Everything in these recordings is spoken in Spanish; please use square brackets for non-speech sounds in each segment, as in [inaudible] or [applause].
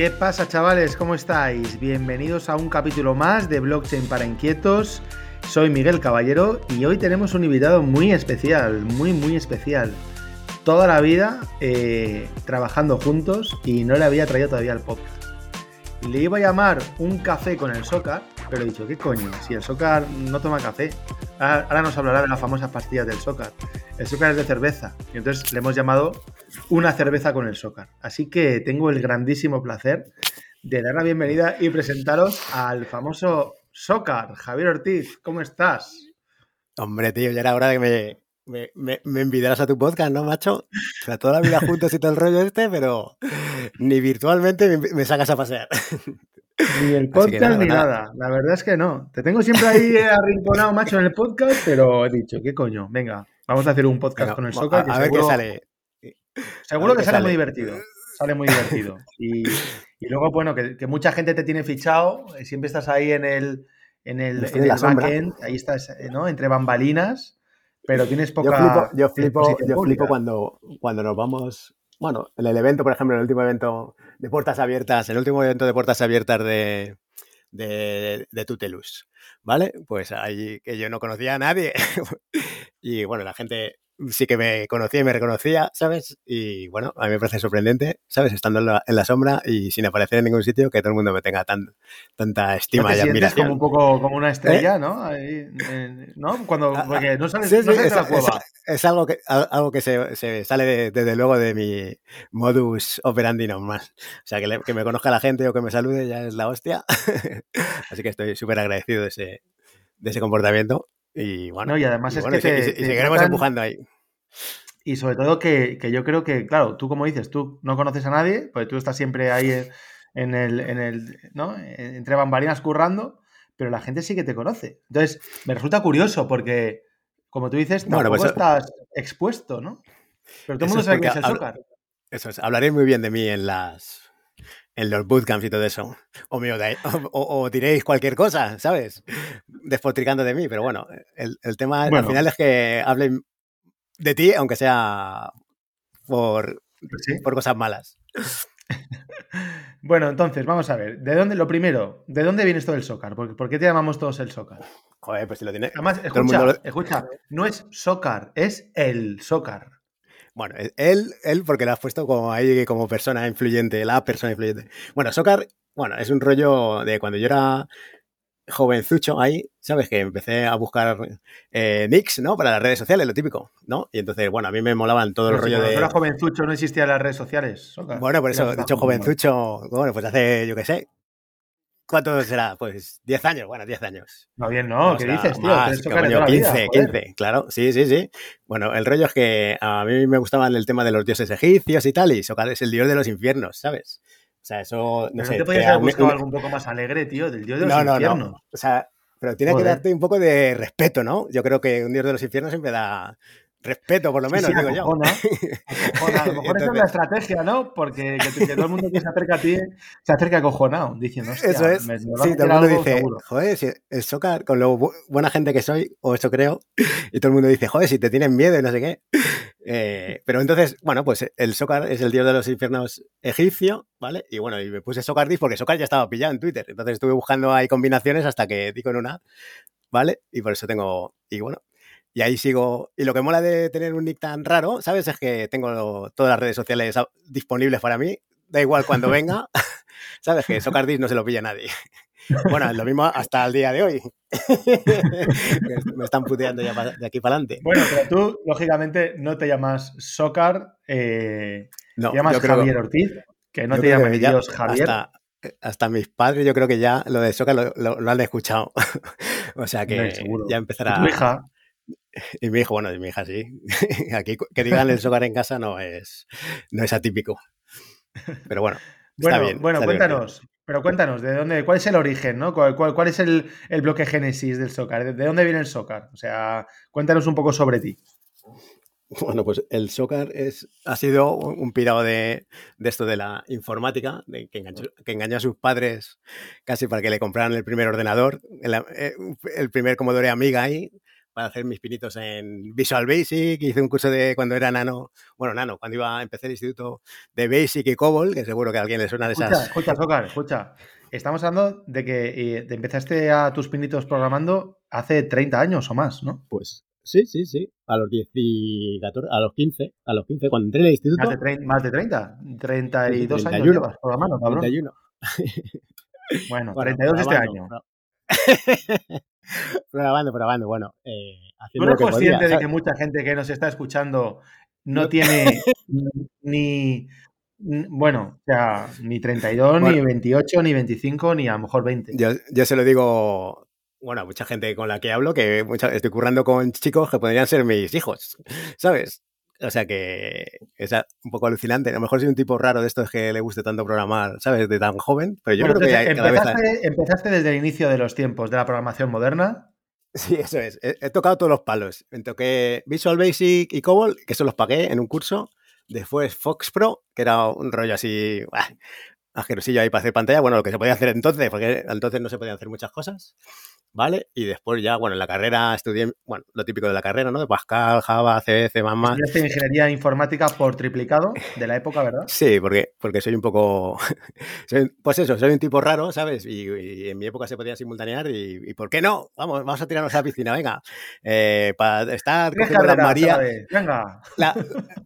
¿Qué pasa chavales? ¿Cómo estáis? Bienvenidos a un capítulo más de Blockchain para Inquietos. Soy Miguel Caballero y hoy tenemos un invitado muy especial, muy muy especial. Toda la vida eh, trabajando juntos y no le había traído todavía el podcast. Le iba a llamar un café con el Socar, pero he dicho, ¿qué coño? Si el Socar no toma café. Ahora, nos hablará de las famosas pastillas del Socar. El Socar es de cerveza. Y entonces le hemos llamado una cerveza con el Socar. Así que tengo el grandísimo placer de dar la bienvenida y presentaros al famoso Socar. Javier Ortiz, ¿cómo estás? Hombre, tío, ya era hora de que me, me, me, a tu podcast, ¿no, macho? O sea, toda la vida juntos y todo el rollo este, pero ni virtualmente me, sacas a pasear. Ni el podcast ni nada. La verdad es que no. Te tengo siempre ahí arrinconado, macho, en el podcast, pero he dicho, ¿qué coño? Venga, vamos a hacer un podcast con el Soca. A, ver qué sale. Seguro que sale, muy divertido. Sale muy divertido. Y, luego, bueno, que, mucha gente te tiene fichado. Eh, siempre estás ahí en el, en el, en el backend. Ahí estás, eh, ¿no? Entre bambalinas pero tienes poca. Yo flipo, yo flipo, cuando, cuando nos vamos. Bueno, en el evento, por ejemplo, el último evento de puertas abiertas, el último evento de puertas abiertas de, de, de Tutelus, ¿vale? Pues ahí que yo no conocía a nadie. [laughs] y bueno, la gente sí que me conocía y me reconocía, ¿sabes? Y bueno, a mí me parece sorprendente, ¿sabes? Estando en la, sombra y sin aparecer en ningún sitio, que todo el mundo me tenga tan, tanta estima y admiración. como un poco como una estrella, ¿Eh? ¿no? Ahí, ¿No? Cuando, ah, porque no sales, no sales es, de la cueva. Es, algo que, algo que se, se sale desde luego de mi modus operandi normal. O sea, que, que me conozca la gente o que me salude ya es la hostia. [laughs] Así que estoy súper agradecido de ese, de ese comportamiento. Y bueno, y además es que te, y, seguiremos empujando ahí. Y sobre todo que, yo creo que, claro, tú como dices, tú no conoces a nadie, porque tú estás siempre ahí en el, en el ¿no? Entre bambalinas currando, pero la gente sí que te conoce. Entonces, me resulta curioso porque, como tú dices, tampoco pues estás expuesto, ¿no? Pero todo el mundo sabe que es el Eso es, hablaré muy bien de mí en las en los bootcamps y todo eso. O, o, diréis cualquier cosa, ¿sabes? Despotricando de mí, pero bueno, el, tema al final es que hablen de ti, aunque sea por, pues por cosas malas. [laughs] bueno, entonces, vamos a ver. ¿De dónde, lo primero, ¿de dónde viene esto del Socar? ¿Por, qué te llamamos todos el Socar? Joder, pues si lo tiene. Además, escucha, escucha, no es Socar, es el Socar. Bueno, él, él, porque lo has puesto como ahí como persona influyente, la persona influyente. Bueno, Socar, bueno, es un rollo de cuando yo era jovenzucho ahí, ¿sabes? Que empecé a buscar eh, nicks, ¿no? Para las redes sociales, lo típico, ¿no? Y entonces, bueno, a mí me molaban todo el rollo de... Cuando era jovenzucho no existían las redes sociales. Bueno, por eso, dicho jovenzucho, bueno, pues hace, yo qué sé, ¿Cuánto será? Pues 10 años, bueno, 10 años. No, bien, no, ¿qué dices, tío? Más, 15, 15, claro, sí, sí, sí. Bueno, el rollo es que a mí me gustaban el tema de los dioses egipcios y tal, y Socar es el dios de los infiernos, ¿sabes? O sea, eso, no sé. te podías haber buscado algo un poco más alegre, tío, del dios de los infiernos. No, no, o sea, pero tiene que darte un poco de respeto, ¿no? Yo creo que un dios de los infiernos siempre da Respeto, por lo menos, digo yo. A lo mejor esa es la estrategia, ¿no? Porque que, todo el mundo que se acerca a ti se acerca acojonado, diciendo, Eso es. sí, todo el mundo dice, joder, si el Socar, con lo buena gente que soy, o eso creo, y todo el mundo dice, joder, si te tienen miedo y no sé qué. Eh, pero entonces, bueno, pues el Socar es el dios de los infiernos egipcio, ¿vale? Y bueno, y me puse Socardis porque Socar ya estaba pillado en Twitter. Entonces estuve buscando ahí combinaciones hasta que di con una, ¿vale? Y por eso tengo, y bueno, y ahí sigo. Y lo que mola de tener un nick tan raro, ¿sabes? Es que tengo todas las redes sociales disponibles para mí. Da igual cuando [laughs] venga. ¿Sabes? Que Socardis no se lo pilla nadie. [laughs] Bueno, lo mismo hasta el día de hoy. [laughs] Me están puteando ya de aquí para adelante. Bueno, pero tú, lógicamente, no te llamas Socar, eh, te llamas Javier Ortiz, que no te llamas Dios Javier. Hasta, mis padres, yo creo que ya lo de Socar lo, han escuchado. o sea que ya empezará. tu hija? [laughs] Y mi hijo, bueno, y mi hija sí. [laughs] Aquí que digan el socar en casa no es, no es atípico. Pero bueno, está bien. Bueno, cuéntanos, pero cuéntanos, ¿de dónde, ¿cuál es el origen, ¿no? ¿Cuál, cuál, es el, el, bloque génesis del socar? ¿De dónde viene el socar? O sea, cuéntanos un poco sobre ti. Bueno, pues el Socar es, ha sido un pirado de, de esto de la informática, de que, engañó, a sus padres casi para que le compraran el primer ordenador, el, eh, el primer Commodore Amiga ahí, para hacer mis pinitos en Visual Basic, hice un curso de cuando era nano, bueno, nano, cuando iba a empezar el instituto de Basic y COBOL, que seguro que a alguien le suena de esas. Escucha, escucha, escucha. Estamos hablando de que eh, empezaste a tus pinitos programando hace 30 años o más, ¿no? Pues sí, sí, sí. A los 10 y 14, a los 15, a los 15, cuando entré en el instituto. Más de, 30, más de 30, 32 años llevas programando, cabrón. 31. Bueno, [laughs] 32 este año. [laughs] probando, probando. Bueno, eh, ¿Tú eres consciente de que mucha gente que nos está escuchando no tiene [laughs] ni, bueno, o sea, ni 32, ni 28, ni 25, ni a lo mejor 20. Yo, se lo digo, bueno, a mucha gente con la que hablo, que estoy currando con chicos que podrían ser mis hijos, ¿sabes? O sea que es un poco alucinante. A lo mejor soy un tipo raro de estos que le guste tanto programar, ¿sabes? De tan joven, pero yo creo que empezaste, empezaste desde el inicio de los tiempos de la programación moderna. Sí, eso es. He, tocado todos los palos. Me toqué Visual Basic y COBOL, que eso los pagué en un curso. Después Fox Pro, que era un rollo así, asquerosillo ahí para hacer pantalla. Bueno, lo que se podía hacer entonces, porque entonces no se podían hacer muchas cosas. ¿Vale? Y después ya, bueno, en la carrera estudié, bueno, lo típico de la carrera, ¿no? De Pascal, Java, C, C++. Estudiaste ingeniería informática por triplicado de la época, ¿verdad? [laughs] Sí, porque, porque soy un poco, [laughs] pues eso, soy un tipo raro, ¿sabes? Y, en mi época se podía simultanear y, ¿por qué no? Vamos, vamos a tirarnos a la piscina, venga. Eh, para estar cogiendo las Marías, venga.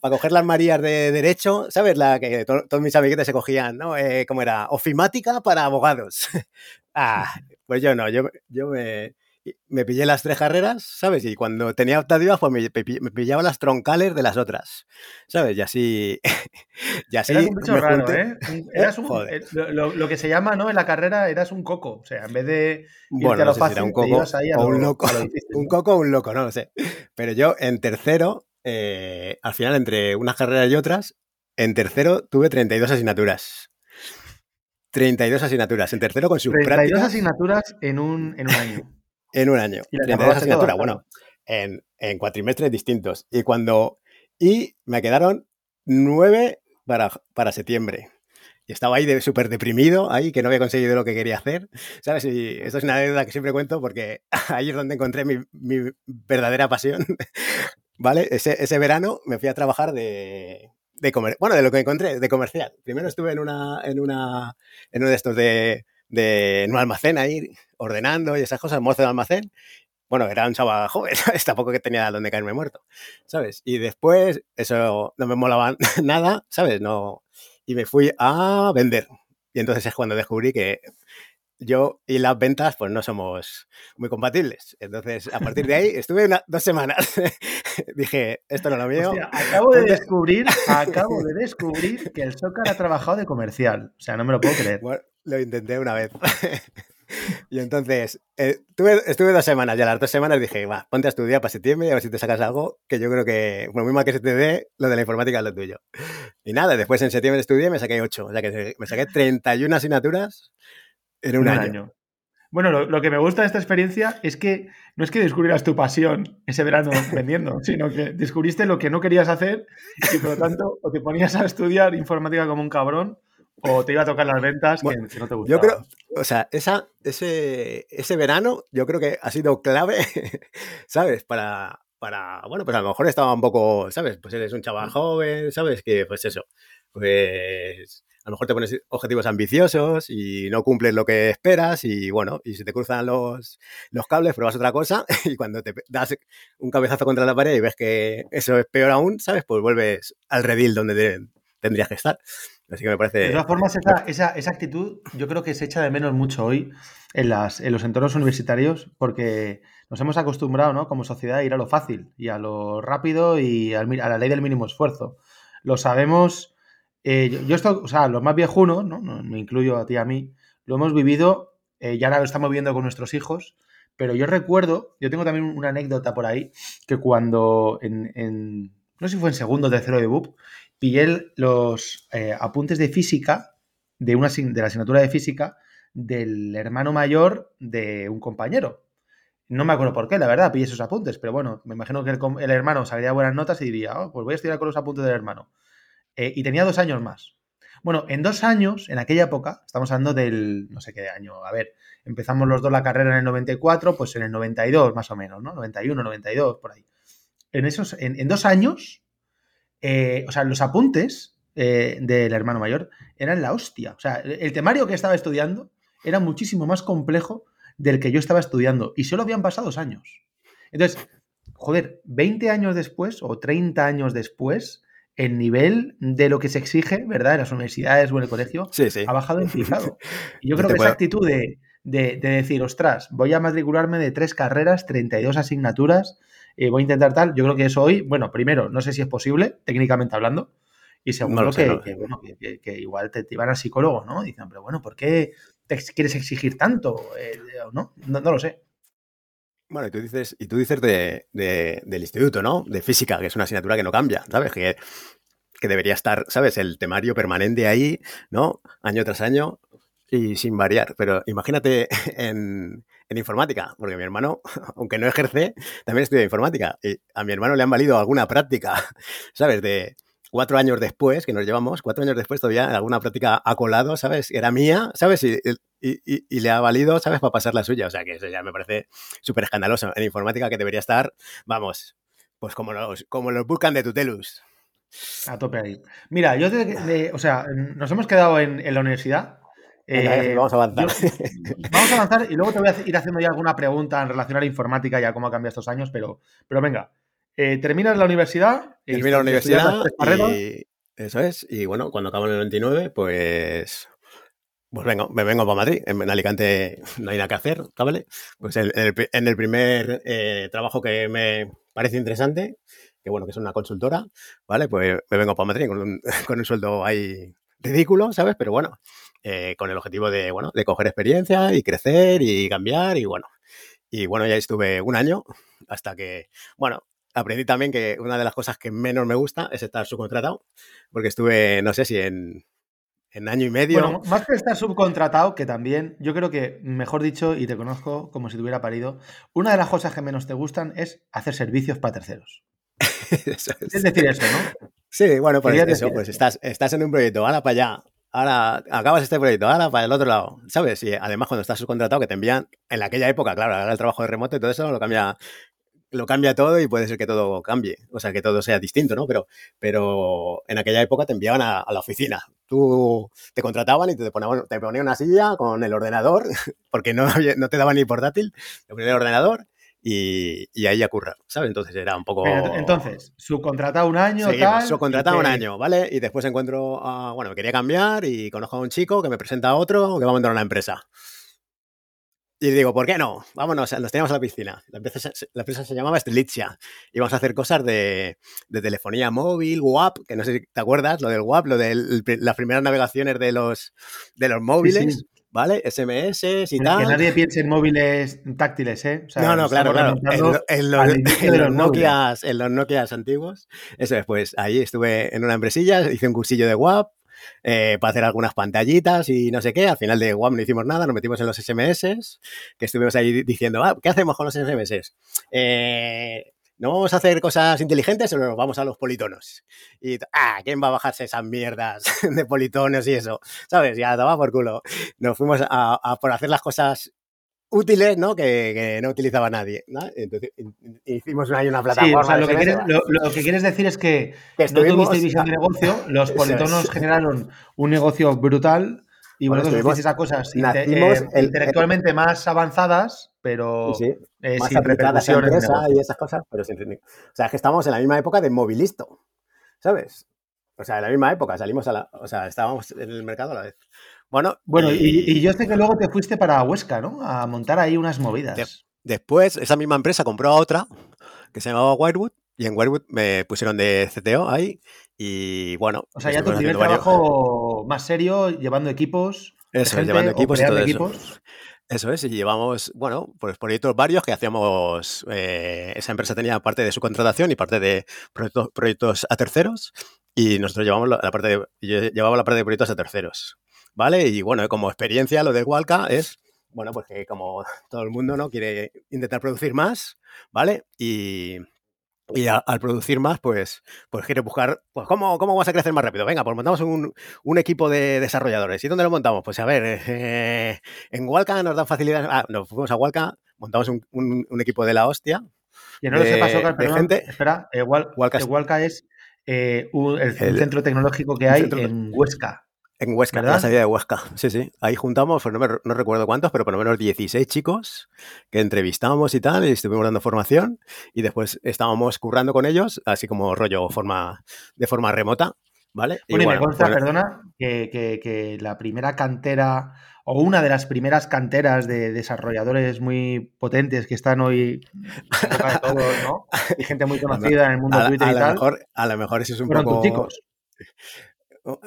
para coger las Marías de Derecho, ¿sabes? La que todos mis amiguetes se cogían, ¿no? Eh, ¿Cómo era? Ofimática para abogados. [laughs] ah, pues yo no, yo, yo me, me pillé las tres carreras, ¿sabes? Y cuando tenía optativas, pues me, pillaba las troncales de las otras, ¿sabes? Y así. [laughs] y así eras un bicho raro, ¿eh? Eras un, eh, lo, que se llama, ¿no? En la carrera eras un coco. O sea, en vez de. Bueno, no si un coco o un loco. [laughs] un coco o un loco, no lo sé. Pero yo en tercero, eh, al final, entre unas carreras y otras, en tercero tuve 32 asignaturas. 32 asignaturas. En tercero con sus 32 asignaturas en un, en un año. [laughs] en un año. ¿Y 32 asignaturas, bueno, en, en, cuatrimestres distintos. Y cuando. Y me quedaron nueve para, para septiembre. Y estaba ahí de, súper deprimido, ahí, que no había conseguido lo que quería hacer. ¿Sabes? Y esto es una deuda que siempre cuento porque [laughs] ahí es donde encontré mi, mi verdadera pasión. [laughs] ¿Vale? Ese, ese verano me fui a trabajar de, de comer, bueno, de lo que encontré, de comercial. Primero estuve en una, en una, en uno de estos de, de un almacén ahí, ordenando y esas cosas, mozo de almacén. Bueno, era un chaval joven, [laughs] ¿sabes? Tampoco que tenía donde caerme muerto, ¿sabes? Y después, eso no me molaba [laughs] nada, ¿sabes? No. Y me fui a vender. Y entonces es cuando descubrí que yo y las ventas pues no somos muy compatibles. Entonces, a partir de ahí [laughs] estuve dos semanas. [laughs] Dije, esto no es lo mío. acabo de descubrir, [laughs] acabo de descubrir que el Sócar ha trabajado de comercial. O sea, no me lo puedo creer. Bueno, lo intenté una vez. y entonces, eh, estuve dos semanas y a las dos semanas dije, va, ponte a estudiar para septiembre y a ver si te sacas algo, que yo creo que, por muy mal que se te dé, lo de la informática es lo tuyo. Y nada, después en septiembre estudié y me saqué ocho. O sea que me saqué 31 asignaturas en un, año. Bueno, lo, que me gusta de esta experiencia es que no es que descubrieras tu pasión ese verano [laughs] vendiendo, sino que descubriste lo que no querías hacer y por lo tanto o te ponías a estudiar informática como un cabrón o te iba a tocar las ventas que, no te gustaban. Yo creo, o sea, esa, ese, ese verano yo creo que ha sido clave, [laughs] ¿sabes? Para, para, bueno, pues a lo mejor estaba un poco, ¿sabes? Pues eres un chaval joven, ¿sabes? Que pues eso, pues a lo mejor te pones objetivos ambiciosos y no cumples lo que esperas y bueno, y si te cruzan los, los cables, pruebas otra cosa [laughs] y cuando te das un cabezazo contra la pared y ves que eso es peor aún, ¿sabes? Pues vuelves al redil donde tendrías que estar. Así que me parece... De todas formas, esa, esa, actitud yo creo que se echa de menos mucho hoy en, las, en los entornos universitarios porque nos hemos acostumbrado, ¿no? Como sociedad a ir a lo fácil y a lo rápido y a la ley del mínimo esfuerzo. Lo sabemos eh, yo, esto, o sea, los más viejunos, ¿no? me incluyo a ti y a mí, lo hemos vivido, eh, ya ahora lo estamos viendo con nuestros hijos, pero yo recuerdo, yo tengo también una anécdota por ahí, que cuando en, no sé si fue en segundo o tercero de BUP, pillé los eh, apuntes de física, de, una, de la asignatura de física, del hermano mayor de un compañero. No me acuerdo por qué, la verdad, pillé esos apuntes, pero bueno, me imagino que el, hermano sacaría buenas notas y diría, oh, pues voy a estudiar con los apuntes del hermano. Eh, y tenía dos años más. Bueno, en dos años, en aquella época, estamos hablando del, no sé qué año, a ver, empezamos los dos la carrera en el 94, pues en el 92 más o menos, ¿no? 91, 92, por ahí. En esos, en, dos años, eh, o sea, los apuntes eh, del hermano mayor eran la hostia. O sea, el temario que estaba estudiando era muchísimo más complejo del que yo estaba estudiando y solo habían pasado dos años. Entonces, joder, 20 años después o 30 años después, el nivel de lo que se exige, ¿verdad? En las universidades o en el colegio ha bajado en picado. [laughs] Y yo creo que esa actitud de, decir, ostras, voy a matricularme de tres carreras, 32 asignaturas, eh, voy a intentar tal, yo creo que eso hoy, bueno, primero, no sé si es posible, técnicamente hablando, y segundo, que, bueno, que, igual te, te, iban al psicólogo, ¿no? Dicen, pero bueno, ¿por qué te quieres exigir tanto? Eh, ¿no? ¿no? lo sé. Bueno, y tú dices, y tú dices de, del instituto, ¿no? De física, que es una asignatura que no cambia, ¿sabes? Que, que debería estar, ¿sabes? El temario permanente ahí, ¿no? Año tras año y sin variar. Pero imagínate [laughs] en, en informática, porque mi hermano, [laughs] aunque no ejerce, también estudia informática. Y a mi hermano le han valido alguna práctica, [laughs] ¿sabes? De, cuatro años después, que nos llevamos, cuatro años después todavía alguna práctica ha colado, ¿sabes? Era mía, ¿sabes? Y, le ha valido, ¿sabes? Para pasar la suya. O sea, que eso ya me parece súper escandaloso. En informática que debería estar, vamos, pues como los, como los buscan de Tutelus. A tope ahí. Mira, yo, o sea, nos hemos quedado en, la universidad. Eh, vamos a avanzar. vamos a avanzar y luego te voy a ir haciendo ya alguna pregunta en relación a la informática y a cómo ha cambiado estos años, pero, pero venga, eh, terminas la universidad. Termino la universidad y eso es. Y bueno, cuando acabo en el 99, pues pues vengo, me vengo para Madrid. En Alicante no hay nada que hacer, ¿vale? Pues en, el, primer eh, trabajo que me parece interesante, que bueno, que es una consultora, ¿vale? Pues me vengo para Madrid con un, [laughs] con un sueldo ahí ridículo, ¿sabes? Pero bueno, eh, con el objetivo de, bueno, de coger experiencia y crecer y cambiar y bueno. Y bueno, ya estuve un año hasta que, bueno, aprendí también que una de las cosas que menos me gusta es estar subcontratado, porque estuve, no sé si en, en año y medio. Bueno, más que estar subcontratado, que también, yo creo que, mejor dicho, y te conozco como si te hubiera parido, una de las cosas que menos te gustan es hacer servicios para terceros. [laughs] es. decir eso, ¿no? Sí, bueno, pues eso, pues estás, estás en un proyecto, ahora para allá, ahora acabas este proyecto, ahora para el otro lado, ¿sabes? Y además cuando estás subcontratado, que te envían, en aquella época, claro, ahora el trabajo de remoto y todo eso lo cambia lo cambia todo y puede ser que todo cambie, o sea, que todo sea distinto, ¿no? Pero, pero en aquella época te enviaban a, la oficina. Tú te contrataban y te ponían, te ponían una silla con el ordenador, [laughs] porque no, no te daban ni portátil, te ponían el ordenador y, y, ahí a currar, ¿sabes? Entonces era un poco... entonces, subcontratado un año, Seguimos, subcontratado un año, ¿vale? Y después encuentro, bueno, me quería cambiar y conozco a un chico que me presenta a otro que va a montar una empresa. Y digo, ¿por qué no? Vámonos, nos teníamos a la piscina. La empresa, la empresa se llamaba Strelitzia. Y vamos a hacer cosas de, de, telefonía móvil, WAP, que no sé si te acuerdas, lo del WAP, lo de las primeras navegaciones de los, de los móviles. ¿Vale? SMS y tal. Que nadie piense en móviles táctiles, ¿eh? no, no, claro, claro. En, los, Nokias, en los Nokias antiguos. Eso es, pues ahí estuve en una empresilla, hice un cursillo de WAP, eh, para hacer algunas pantallitas y no sé qué. Al final de WAM no hicimos nada, nos metimos en los SMS, que estuvimos ahí diciendo, ah, ¿qué hacemos con los SMS? Eh, ¿No vamos a hacer cosas inteligentes o nos vamos a los politonos? Y, ah, ¿quién va a bajarse esas mierdas [laughs] de politonos y eso? ¿Sabes? Ya, toma por culo. Nos fuimos a por hacer las cosas útiles, ¿no? Que, no utilizaba nadie. ¿no? Entonces, hicimos una, una plataforma. Sí, o sea, lo, que quieres, lo, que quieres, decir es que, no tuviste visión de negocio, los [laughs] politonos generaron un negocio brutal y vosotros bueno, a cosas eh, intelectualmente más avanzadas, pero sí, eh, más sin repercusiones. y esas cosas, pero sin, o sea, es que estamos en la misma época de Movilisto, ¿sabes? O sea, en la misma época, salimos a la. O sea, estábamos en el mercado a la vez. Bueno, bueno y, yo sé que luego te fuiste para Huesca, ¿no? A montar ahí unas movidas. después, esa misma empresa compró a otra que se llamaba Wirewood y en Wirewood me pusieron de CTO ahí y bueno. O sea, ya tu primer trabajo más serio, llevando equipos. Eso, llevando equipos y todo equipos. eso. Eso es, y llevamos, bueno, pues proyectos varios que hacíamos, eh, esa empresa tenía parte de su contratación y parte de proyectos, proyectos a terceros, y nosotros llevamos la, parte de, yo llevaba la parte de proyectos a terceros. ¿Vale? Y bueno, como experiencia lo de Walca es, bueno, pues que como [laughs] todo el mundo, ¿no? Quiere intentar producir más, ¿vale? Y, Y al producir más, pues, pues quiere buscar, pues, ¿cómo, ¿cómo vas a crecer más rápido? Venga, pues montamos un, un equipo de desarrolladores. ¿Y dónde lo montamos? Pues a ver, [laughs] eh, en Walca nos dan facilidades. Ah, nos fuimos a Walca, montamos un, un, equipo de la hostia. Y no lo sepa, Socar, perdón, gente. espera, eh, Walca, es eh, el, centro tecnológico que hay en Huesca. En Huesca, en la salida de Huesca. Sí, sí. Ahí juntamos, pues no, no, recuerdo cuántos, pero por lo menos 16 chicos que entrevistamos y tal, y estuvimos dando formación y después estábamos currando con ellos, así como rollo forma, de forma remota. ¿Vale? Bueno, y, me consta, perdona, que, que, la primera cantera o una de las primeras canteras de desarrolladores muy potentes que están hoy de todos, ¿no? [laughs] Y gente muy conocida en el mundo de Twitter y tal. Mejor, a lo mejor eso es un poco... chicos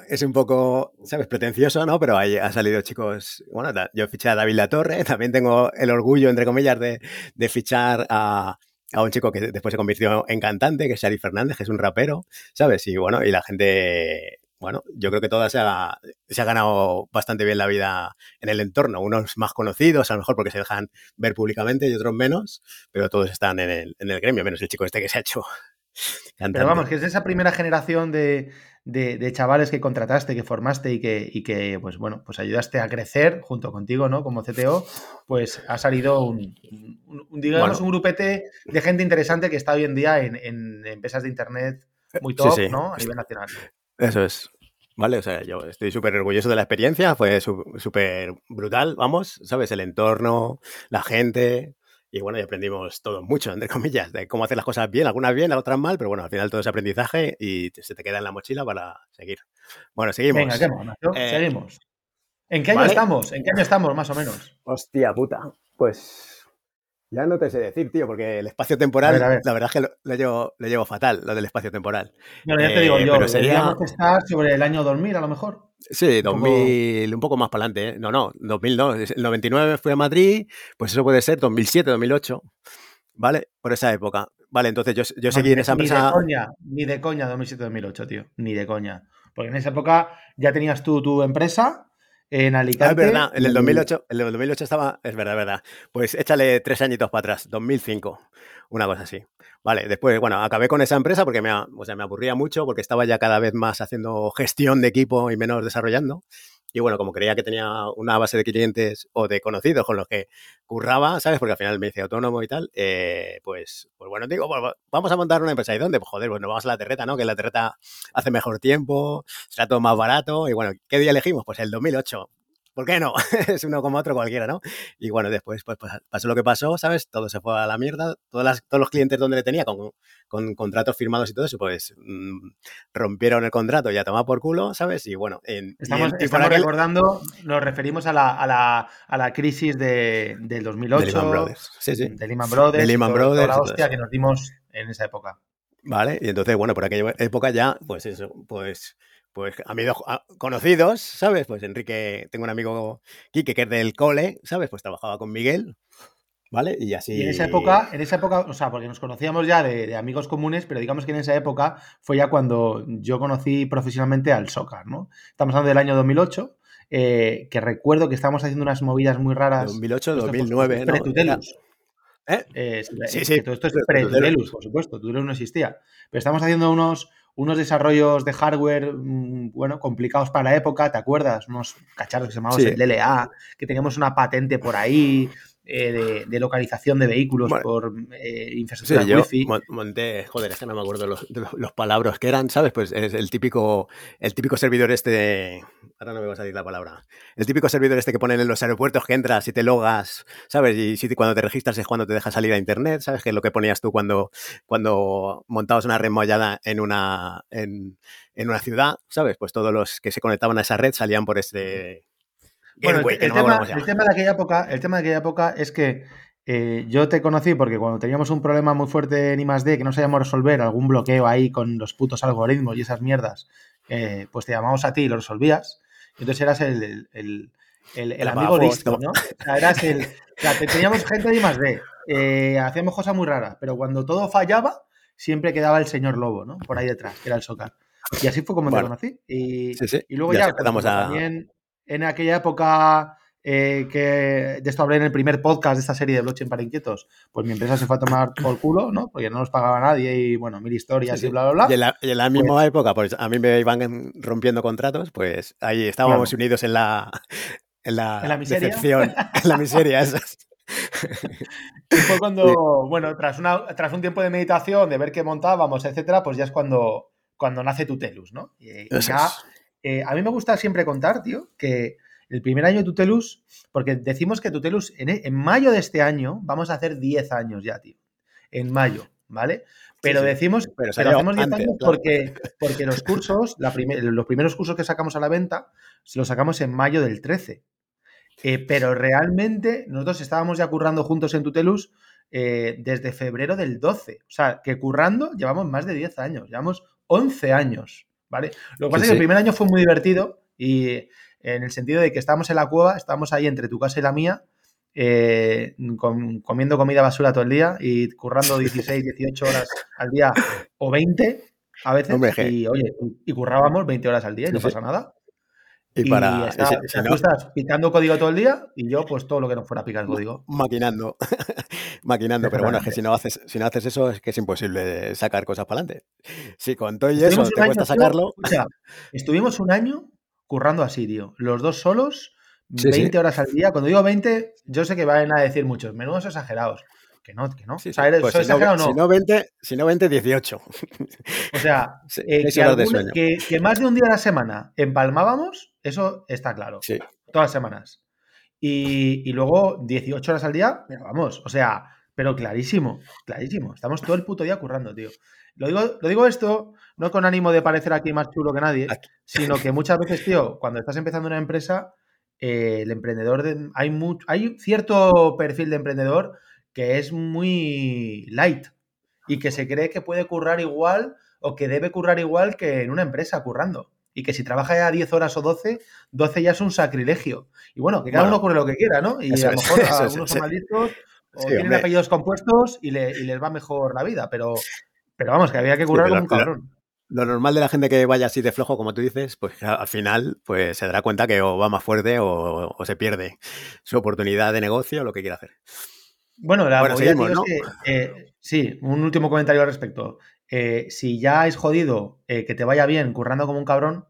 es un poco, ¿sabes? Pretencioso, ¿no? Pero ahí ha salido chicos. Bueno, yo fiché a David La Torre, [laughs] también tengo el orgullo, entre comillas, de, fichar a, un chico que después se convirtió en cantante, que es Ari Fernández, que es un rapero, ¿sabes? Y bueno, y la gente, bueno, yo creo que toda se ha, se ha ganado bastante bien la vida en el entorno. Unos más conocidos, a lo mejor porque se dejan ver públicamente y otros menos, pero todos están en el, en el gremio, menos el chico este que se ha hecho. Cantante. Pero vamos, que es esa primera generación de, de, chavales que contrataste, que formaste y que, y que, pues bueno, pues ayudaste a crecer junto contigo, ¿no? Como CTO, pues ha salido un, digamos, un grupete de gente interesante que está hoy en día en, empresas de internet muy top, ¿no? A nivel nacional. Eso es. Vale, o sea, yo estoy súper orgulloso de la experiencia, fue súper brutal, vamos, ¿sabes? El entorno, la gente, y bueno, y aprendimos todo mucho, entre comillas, de cómo hacer las cosas bien, algunas bien, otras mal, pero bueno, al final todo es aprendizaje y se te queda en la mochila para seguir. Bueno, seguimos. Venga, ¿qué eh, seguimos. ¿En qué año estamos? ¿En qué año estamos, más o menos? Hostia puta. Pues ya no te sé decir, tío, porque el espacio temporal, la verdad es que lo, llevo, llevo, fatal, lo del espacio temporal. Bueno, ya te digo eh, yo, pero sería... estar sobre el año 2000 a lo mejor. Sí, 2000, un poco, más para adelante. ¿eh? No, no, 2000 no. El 99 fui a Madrid, pues eso puede ser 2007, 2008, ¿vale? Por esa época. Vale, entonces yo, yo seguí en esa empresa... Ni de coña, ni de coña 2007, 2008, tío. Ni de coña. Porque en esa época ya tenías tú tu empresa en Alicante. Ah, es verdad, en el 2008, el 2008 estaba, es verdad, es verdad. Pues échale tres añitos para atrás, 2005, una cosa así. Vale, después, bueno, acabé con esa empresa porque me, o sea, me aburría mucho porque estaba ya cada vez más haciendo gestión de equipo y menos desarrollando. Y bueno, como creía que tenía una base de clientes o de conocidos con los que curraba, ¿sabes? Porque al final me hice autónomo y tal, eh, pues, pues bueno, digo, vamos a montar una empresa. ¿Y dónde? Pues joder, pues nos vamos a la Terreta, ¿no? Que la Terreta hace mejor tiempo, será todo más barato. Y bueno, ¿qué día elegimos? Pues el 2008. ¿Por qué no? [laughs] es uno como otro cualquiera, ¿no? Y bueno, después pues, pues, pasó lo que pasó, ¿sabes? Todo se fue a la mierda. Todas todos los clientes donde le tenía con, con contratos firmados y todo eso, pues mm, rompieron el contrato y a tomar por culo, ¿sabes? Y bueno, en, estamos, recordando, nos referimos a la, a la, a la crisis de, del 2008. De Lehman Brothers. Sí, sí. De Lehman Brothers. De Lehman Brothers. la hostia que nos dimos en esa época. Vale, y entonces, bueno, por aquella época ya, pues eso, pues pues amigos conocidos, ¿sabes? Pues Enrique, tengo un amigo Quique que es del cole, ¿sabes? Pues trabajaba con Miguel, ¿vale? Y así. Y en esa época, en esa época, o sea, porque nos conocíamos ya de, amigos comunes, pero digamos que en esa época fue ya cuando yo conocí profesionalmente al soccer, ¿no? Estamos hablando del año 2008, eh, que recuerdo que estábamos haciendo unas movidas muy raras. 2008, 2009, ¿no? ¿Eh? ¿Eh? sí, sí. Todo esto es pre-Tutelus, por supuesto. Tutelus no existía. Pero estamos haciendo unos unos desarrollos de hardware, mm, bueno, complicados para la época, ¿te acuerdas? Unos cacharros que se llamaban el LLA, que teníamos una patente por ahí, eh, de, localización de vehículos por eh, infraestructura sí, wifi. monté, joder, es que no me acuerdo los, los, palabras que eran, ¿sabes? Pues es el típico, el típico servidor este, ahora no me va a salir la palabra, el típico servidor este que ponen en los aeropuertos que entras y te logas, ¿sabes? Y si cuando te registras es cuando te deja salir a internet, ¿sabes? Que es lo que ponías tú cuando, cuando montabas una red mollada en una, en, en una ciudad, ¿sabes? Pues todos los que se conectaban a esa red salían por este bueno, el, tema, de aquella época, el tema de aquella época es que eh, yo te conocí porque cuando teníamos un problema muy fuerte en I+.D. que no sabíamos resolver, algún bloqueo ahí con los putos algoritmos y esas mierdas, eh, pues te llamamos a ti y lo resolvías. Entonces eras el, el, amigo listo, ¿no? O sea, eras el... O sea, teníamos gente de I+.D., eh, hacíamos cosas muy raras, pero cuando todo fallaba, siempre quedaba el señor Lobo, ¿no? Por ahí detrás, que era el Socar. Y así fue como te conocí. Y, y luego ya, pues, también en aquella época eh, que de esto hablé en el primer podcast de esta serie de blockchain para inquietos, pues mi empresa se fue a tomar por culo, ¿no? Porque no nos pagaba nadie y, bueno, mil historias y bla, bla, bla. Y en la, misma pues época, pues a mí me iban rompiendo contratos, pues ahí estábamos unidos en la, en la, ¿En la miseria. en la miseria, [laughs] y fue cuando, bueno, tras, una, tras un tiempo de meditación, de ver qué montábamos, etcétera, pues ya es cuando, cuando nace Tutelus, ¿no? Y, ya, eh, a mí me gusta siempre contar, tío, que el primer año de Tutelus, porque decimos que Tutelus en, en mayo de este año vamos a hacer 10 años ya, tío. En mayo, ¿vale? Pero decimos, pero, hacemos 10 años porque, porque los cursos, la los primeros cursos que sacamos a la venta, los sacamos en mayo del 13. Eh, pero realmente nosotros estábamos ya currando juntos en Tutelus eh, desde febrero del 12. O sea, que currando llevamos más de 10 años, llevamos 11 años, ¿vale? Lo que pasa es que el primer año fue muy divertido y en el sentido de que estábamos en la cueva, estábamos ahí entre tu casa y la mía, eh, comiendo comida basura todo el día y currando [laughs] 16, 18 horas al día o 20 a veces. y oye, y currábamos 20 horas al día y no pasa nada. Y, para. tú estás picando código todo el día y yo, pues todo lo que no fuera picar código. Maquinando. [laughs] Maquinando. Pero bueno, es que si no haces, si no haces eso, es que es imposible sacar cosas para adelante. Si con todo y eso te cuesta sacarlo. O sea, estuvimos un año currando así, tío. Los dos solos, 20 horas al día. Cuando digo 20, yo sé que van a decir muchos, menudos exagerados. Que no, que no. o sea, pues si, no, no? si, no, 20, si no 20, 18. O sea, [laughs] eh, que, que, más de un día a la semana empalmábamos, eso está claro. Sí. Todas las semanas. Y, y, luego 18 horas al día, pero vamos, o sea, pero clarísimo, clarísimo. Estamos todo el puto día currando, tío. Lo digo, lo digo esto no con ánimo de parecer aquí más chulo que nadie, sino que muchas veces, tío, [laughs] cuando estás empezando una empresa, eh, el emprendedor, hay, mucho, hay cierto perfil de emprendedor que es muy light y que se cree que puede currar igual o que debe currar igual que en una empresa currando. Y que si trabaja ya 10 horas o 12, 12 ya es un sacrilegio. Y bueno, que cada uno ocurre lo que quiera, ¿no? Y a lo mejor algunos son malditos o tienen apellidos compuestos y, les va mejor la vida, pero, pero vamos, que había que currar como un cabrón. Lo, normal de la gente que vaya así de flojo, como tú dices, pues al final pues se dará cuenta que o va más fuerte o, o se pierde su oportunidad de negocio o lo que quiera hacer. Bueno, la bueno, ¿no? es que, eh, sí, un último comentario al respecto. Eh, si ya es jodido eh, que te vaya bien currando como un cabrón,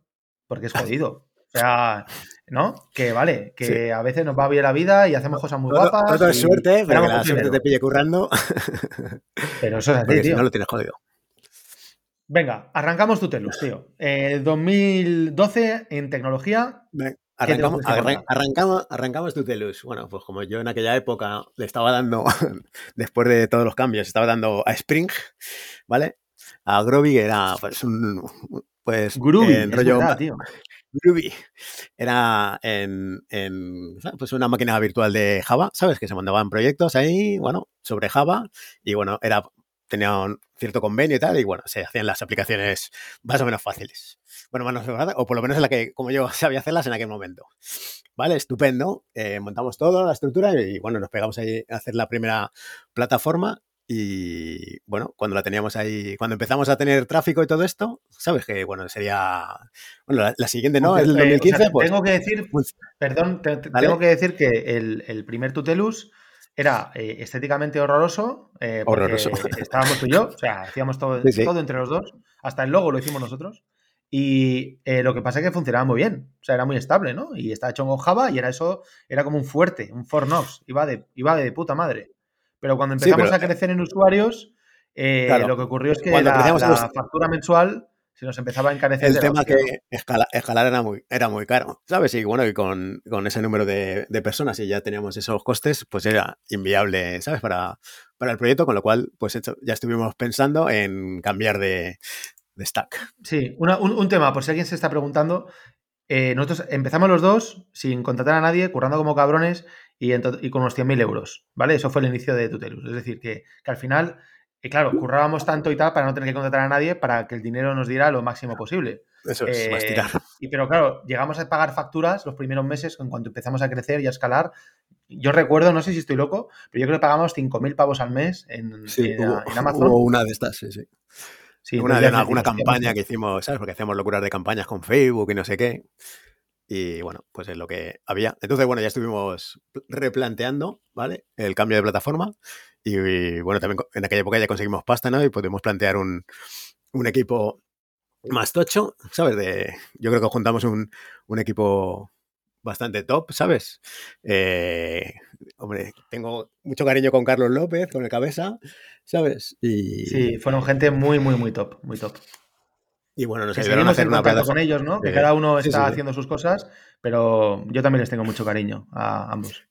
porque es jodido. O sea, ¿no? Que vale, que a veces nos va bien la vida y hacemos cosas muy guapas. Todo es suerte, pero que la suerte te pille currando. Pero eso es así, tío. Si no lo tienes jodido. Venga, arrancamos tu telus, tío. 2012 en tecnología. Arrancamos, arrancamos, arrancamos Tutelus. Bueno, pues como yo en aquella época le estaba dando, [laughs] después de todos los cambios, estaba dando a Spring, ¿vale? A Groovy, que era pues un. Pues, Groovy, en rollo. Groovy. Era en, en, pues una máquina virtual de Java, ¿sabes? Que se mandaban proyectos ahí, bueno, sobre Java. Y bueno, era tenía un cierto convenio y tal, y bueno, se hacían las aplicaciones más o menos fáciles bueno, o por lo menos en la que, como yo [laughs] sabía hacerlas en aquel momento. Vale, estupendo. Eh, montamos todo, la estructura, y bueno, nos pegamos ahí a hacer la primera plataforma. Y bueno, cuando la teníamos ahí, cuando empezamos a tener tráfico y todo esto, sabes que bueno, sería. Bueno, la, siguiente, ¿no? El 2015. pues, tengo que decir, perdón, tengo que decir que el, primer Tutelus era eh, estéticamente horroroso. Eh, horroroso. [laughs] Estábamos tú y yo, o sea, hacíamos todo, todo entre los dos. Hasta el logo lo hicimos nosotros. Y eh, lo que pasa es que funcionaba muy bien, o sea, era muy estable, ¿no? Y estaba hecho con Java y era eso, era como un fuerte, un Fornox, iba de, iba de puta madre. Pero cuando empezamos a crecer en usuarios, eh, lo que ocurrió es que la, factura mensual se nos empezaba a encarecer. El tema que escalar era muy, era muy caro, ¿sabes? Y bueno, y con, ese número de, personas y ya teníamos esos costes, pues era inviable, ¿sabes? Para, para el proyecto, con lo cual, pues ya estuvimos pensando en cambiar de, de Stack. Sí, un, tema, por si alguien se está preguntando. Eh, nosotros empezamos los dos sin contratar a nadie, currando como cabrones y, con unos 100.000 euros, ¿vale? Eso fue el inicio de Tutelus. Es decir, que, al final, eh, claro, currábamos tanto y tal para no tener que contratar a nadie para que el dinero nos diera lo máximo posible. Eso es, más tirar. Eh, y, pero claro, llegamos a pagar facturas los primeros meses, en cuanto empezamos a crecer y a escalar. Yo recuerdo, no sé si estoy loco, pero yo creo que pagamos 5.000 pavos al mes en, [laughs] Amazon. Hubo una de estas, sí, sí una, alguna campaña que hicimos, ¿sabes? Porque hacíamos locuras de campañas con Facebook y no sé qué. Y bueno, pues es lo que había. Entonces, bueno, ya estuvimos replanteando, ¿vale? El cambio de plataforma y, bueno, también en aquella época ya conseguimos pasta, ¿no? Y pudimos plantear un, un equipo más tocho, ¿sabes? De, yo creo que juntamos un, un equipo bastante top, ¿sabes? Eh, hombre, tengo mucho cariño con Carlos López, con el cabeza, ¿sabes? Y... Sí, fueron gente muy, muy, muy top, muy top. Y bueno, nos ayudaron a hacer una con ellos, ¿no? Que cada uno está haciendo sus cosas, pero yo también les tengo mucho cariño a ambos.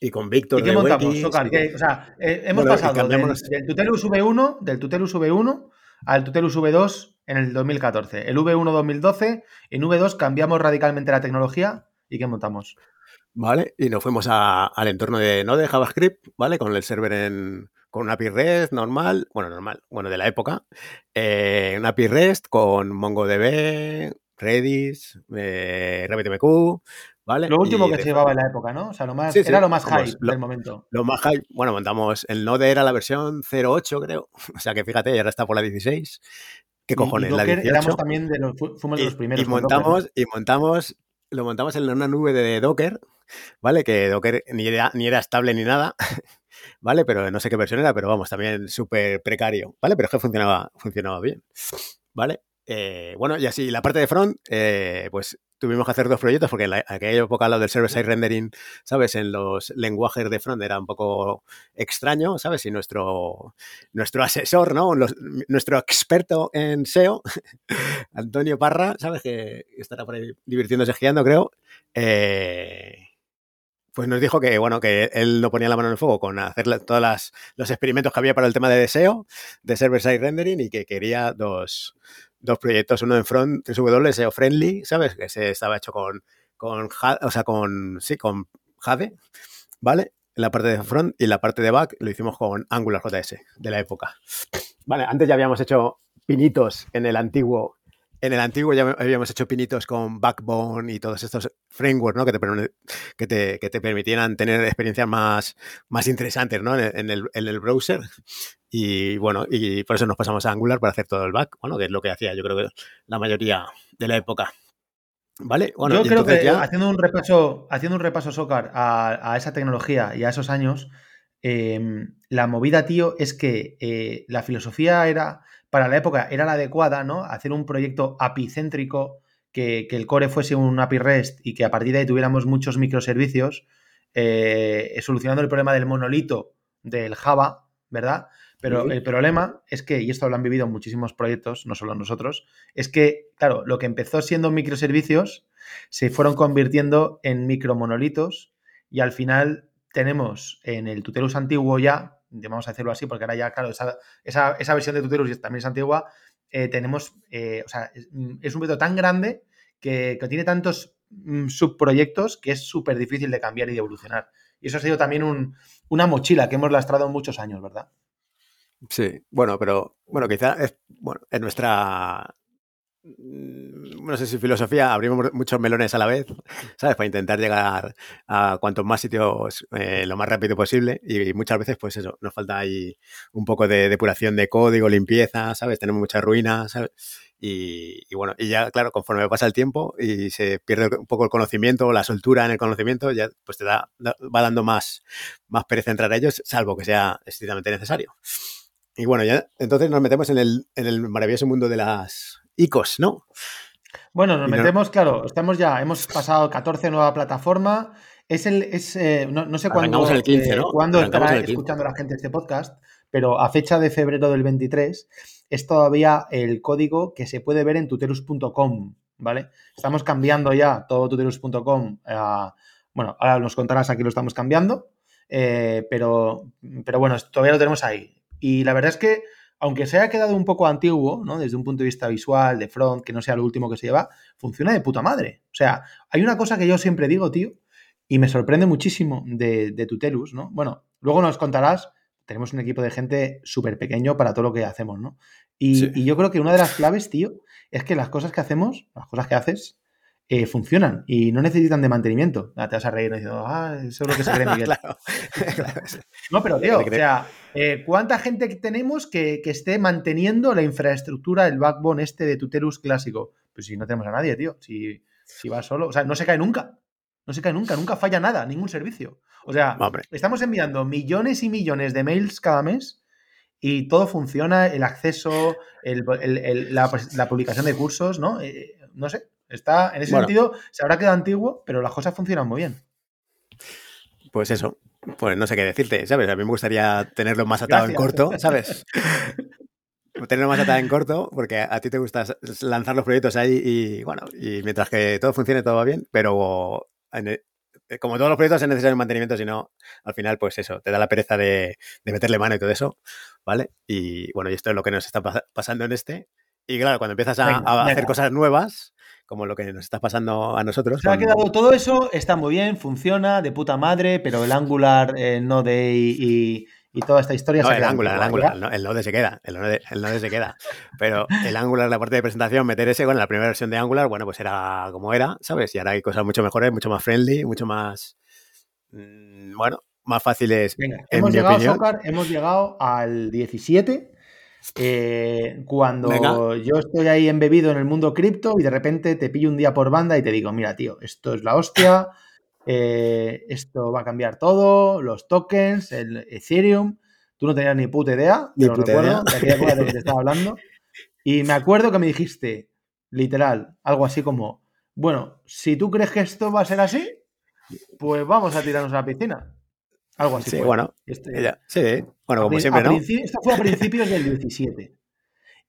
Y con Víctor. ¿Y qué montamos, Socar? o sea, eh, hemos pasado del, del, Tutelus V1, del Tutelus V1 al Tutelus V2 en el 2014. El V1 2012, en V2 cambiamos radicalmente la tecnología y ¿qué montamos? Vale, y nos fuimos al entorno de Node, JavaScript, ¿vale? Con el server en, con una API REST normal, bueno, normal, bueno, de la época, eh, una API REST con MongoDB, Redis, eh, RabbitMQ, ¿vale? Lo último que se llevaba en la época, ¿no? O sea, lo más, era lo más high del momento. Lo más high, bueno, montamos, el Node era la versión 08, creo, [laughs] o sea que fíjate, ahora está por la 16. ¿Qué cojones? la 18. Éramos también de los, fuimos de los primeros. Y, montamos, y montamos, lo montamos en una nube de Docker, ¿vale? Que Docker ni era, ni era estable ni nada. [laughs] ¿vale? Pero no sé qué versión era, pero vamos, también súper precario, ¿vale? Pero es que funcionaba, funcionaba bien, ¿vale? Eh, bueno, y así, la parte de front, eh, pues tuvimos que hacer dos proyectos porque en, aquella época lo del server-side rendering, ¿sabes? En los lenguajes de front era un poco extraño, ¿sabes? Y nuestro, nuestro asesor, ¿no? nuestro experto en SEO, [laughs] Antonio Parra, ¿sabes? Que estará por ahí divirtiéndose guiando, creo. Eh, pues nos dijo que, bueno, que él no ponía la mano en el fuego con hacer todos los experimentos que había para el tema de deseo, de server-side rendering, y que quería dos, proyectos, uno en front, w SEO friendly, ¿sabes? Que se estaba hecho con, con, o sea, con, sí, con Jade, ¿vale? La parte de front y la parte de back lo hicimos con Angular JS de la época. Vale, antes ya habíamos hecho pinitos en el antiguo en el antiguo ya habíamos hecho pinitos con Backbone y todos estos frameworks ¿no? que, te, que, te, permitieran tener experiencias más, más interesantes ¿no? en, el, browser. Y bueno, y por eso nos pasamos a Angular para hacer todo el back, bueno, que es lo que hacía yo creo que la mayoría de la época. ¿Vale? Bueno, yo creo que haciendo un repaso, haciendo un repaso Socar a, esa tecnología y a esos años, em, la movida, tío, es que eh, la filosofía era para la época era la adecuada, ¿no? Hacer un proyecto apicéntrico, que, que el core fuese un API REST y que a partir de ahí tuviéramos muchos microservicios, eh, solucionando el problema del monolito del Java, ¿verdad? Pero el problema es que, y esto lo han vivido muchísimos proyectos, no solo nosotros, es que, claro, lo que empezó siendo microservicios se fueron convirtiendo en micromonolitos y al final tenemos en el Tutelus antiguo ya vamos a decirlo así, porque ahora ya, claro, esa, versión de Tutelus también es antigua, eh, tenemos, eh, o sea, es, mm, un proyecto tan grande que, tiene tantos mm, subproyectos que es súper difícil de cambiar y de evolucionar. Y eso ha sido también una mochila que hemos lastrado muchos años, ¿verdad? Sí, bueno, pero bueno, quizá es, bueno, en nuestra no sé si filosofía, abrimos muchos melones a la vez, ¿sabes? Para intentar llegar a cuantos más sitios eh, lo más rápido posible y, muchas veces, pues eso, nos falta ahí un poco de depuración de código, limpieza, ¿sabes? Tenemos muchas ruinas, ¿sabes? Y, bueno, y ya, claro, conforme pasa el tiempo y se pierde un poco el conocimiento, la soltura en el conocimiento, ya pues te da, va dando más, más pereza entrar a ellos, salvo que sea estrictamente necesario. Y bueno, ya entonces nos metemos en el, en el maravilloso mundo de las ICOs, ¿no? Bueno, nos metemos, claro, estamos ya, hemos pasado 14 nueva plataforma. Es el, es, eh, no, sé cuándo, el 15, eh, cuándo estará escuchando la gente este podcast, pero a fecha de febrero del 23 es todavía el código que se puede ver en tutelus.com, ¿vale? Estamos cambiando ya todo tutelus.com. bueno, ahora nos contarás, aquí lo estamos cambiando, eh, pero, pero bueno, todavía lo tenemos ahí. Y la verdad es que aunque se haya quedado un poco antiguo, ¿no? Desde un punto de vista visual, de front, que no sea lo último que se lleva, funciona de puta madre. O sea, hay una cosa que yo siempre digo, tío, y me sorprende muchísimo de, de Tutelus, ¿no? Bueno, luego nos contarás, tenemos un equipo de gente súper pequeño para todo lo que hacemos, ¿no? Y, y, yo creo que una de las claves, tío, es que las cosas que hacemos, las cosas que haces, eh, funcionan y no necesitan de mantenimiento. te vas a reír diciendo, ah, eso es lo que se [laughs] cree Miguel. [laughs] [laughs] No, pero tío, o sea, eh, ¿cuánta gente tenemos que, esté manteniendo la infraestructura, el backbone este de Tutelus clásico? Pues si no tenemos a nadie, tío. Si, Si va solo, o sea, no se cae nunca. No se cae nunca, nunca falla nada, ningún servicio. O sea, estamos enviando millones y millones de mails cada mes y todo funciona, el acceso, la, publicación de cursos, ¿no? Eh, no sé, está, en ese sentido, se habrá quedado antiguo, pero las cosas funcionan muy bien. Pues eso, pues no sé qué decirte, ¿sabes? A mí me gustaría tenerlo más atado en corto, [laughs] ¿sabes? tenerlo más atado en corto, porque a ti te gusta lanzar los proyectos ahí y, bueno, y mientras que todo funcione, todo va bien, pero eh, como todos los proyectos es necesario mantenimiento, si no, al final, pues eso, te da la pereza de, meterle mano y todo eso, ¿vale? Y bueno, y esto es lo que nos está pasando en este. Y claro, cuando empiezas a, hacer cosas nuevas, como lo que nos está pasando a nosotros. Se ha quedado todo eso, está muy bien, funciona, de puta madre, pero el Angular, el Node y, y toda esta historia no, el Angular, el Angular, el, Node se queda, el Node, el se queda. Pero el Angular, la parte de presentación, meter ese, bueno, la primera versión de Angular, bueno, pues era como era, ¿sabes? Y ahora hay cosas mucho mejores, mucho más friendly, mucho más, mm, bueno, más fáciles. Venga, hemos llegado, hemos llegado al 17. Eh, cuando yo estoy ahí embebido en el mundo cripto y de repente te pillo un día por banda y te digo, mira, tío, esto es la hostia, eh, esto va a cambiar todo, los tokens, el Ethereum. Tú no tenías ni puta idea, ni puta idea. de aquella de lo que te estaba [laughs] hablando. Y me acuerdo que me dijiste, literal, algo así como, bueno, si tú crees que esto va a ser así, pues vamos a tirarnos a la piscina. Algo así. Sí, bueno. Este, sí, bueno, como siempre, ¿no? Esto fue a principios del 17.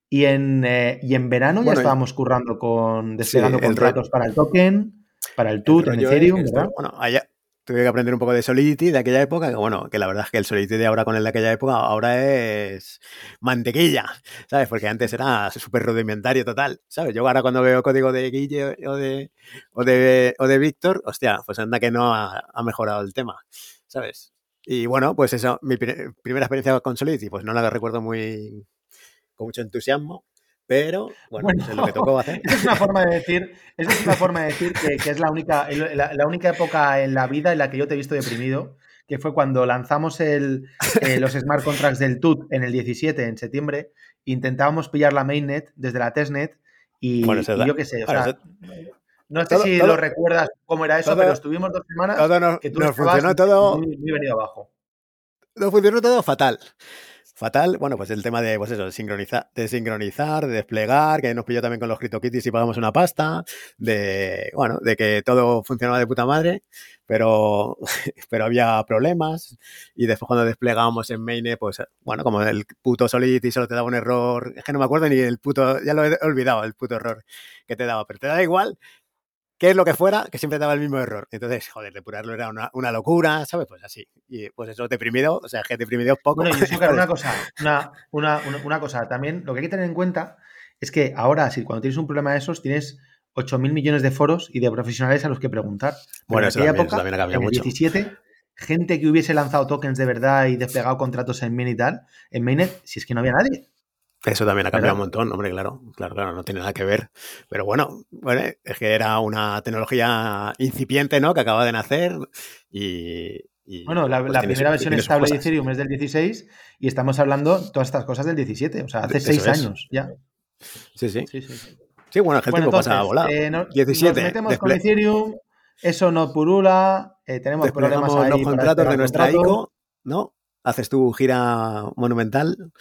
Y en, eh, y en verano ya estábamos currando con, desplegando contratos para el token para el TUT en Ethereum, ¿verdad? Bueno, allá tuve que aprender un poco de Solidity de aquella época, que bueno, que la verdad es que el Solidity de ahora con el de aquella época ahora es mantequilla, ¿sabes? Porque antes era súper rudimentario total, ¿sabes? Yo ahora cuando veo código de Guille o de, o de, o de Víctor, hostia, pues anda que no ha, mejorado el tema, ¿sabes? Y bueno, pues eso, mi primera experiencia con Solidity, pues no la recuerdo muy con mucho entusiasmo, pero, bueno, es lo que tocó hacer. [laughs] es una forma de decir, es una [laughs] forma de decir que, es la única, la, única época en la vida en la que yo te he visto deprimido, que fue cuando lanzamos el, eh, los smart contracts del TUT en el 17, en septiembre, intentábamos pillar la mainnet desde la testnet y, yo qué sé, o sea, no sé si lo recuerdas cómo era eso, pero estuvimos dos semanas que tú nos funcionó todo muy, muy venido abajo. Nos funcionó todo fatal fatal. Bueno, pues el tema de, pues eso, de sincronizar, de sincronizar, de desplegar, que nos pilló también con los CryptoKitties y pagamos una pasta, de, bueno, de que todo funcionaba de puta madre, pero, [laughs] pero había problemas. Y después cuando desplegábamos en Maine, pues, bueno, como el puto Solidity solo te daba un error, es que no me acuerdo ni el puto, ya lo he olvidado, el puto error que te daba, pero te da igual qué es lo que fuera, que siempre daba el mismo error. Entonces, joder, depurarlo era una, locura, ¿sabes? Pues así. Y pues eso, deprimido, o sea, que deprimido es poco. Bueno, y [laughs] una cosa, una, una, cosa, también lo que hay que tener en cuenta es que ahora, si cuando tienes un problema de esos, tienes 8.000 millones de foros y de profesionales a los que preguntar. bueno, eso también, época, ha cambiado en el 17, gente que hubiese lanzado tokens de verdad y desplegado contratos en Mini y tal, en Mainnet, si es que no había nadie. Eso también ha cambiado un montón, hombre, claro, claro, claro, no tiene nada que ver. Pero bueno, bueno, es que era una tecnología incipiente, ¿no? Que acaba de nacer y. bueno, la, pues primera versión estable de Ethereum es del 16 y estamos hablando todas estas cosas del 17, o sea, hace seis años ya. Sí, sí. Sí, sí, sí. bueno, el bueno, pasa a volar. 17. Nos metemos con Ethereum, eso no purula, eh, tenemos problemas ahí los contratos de nuestra ICO, ¿no? Haces tu gira monumental,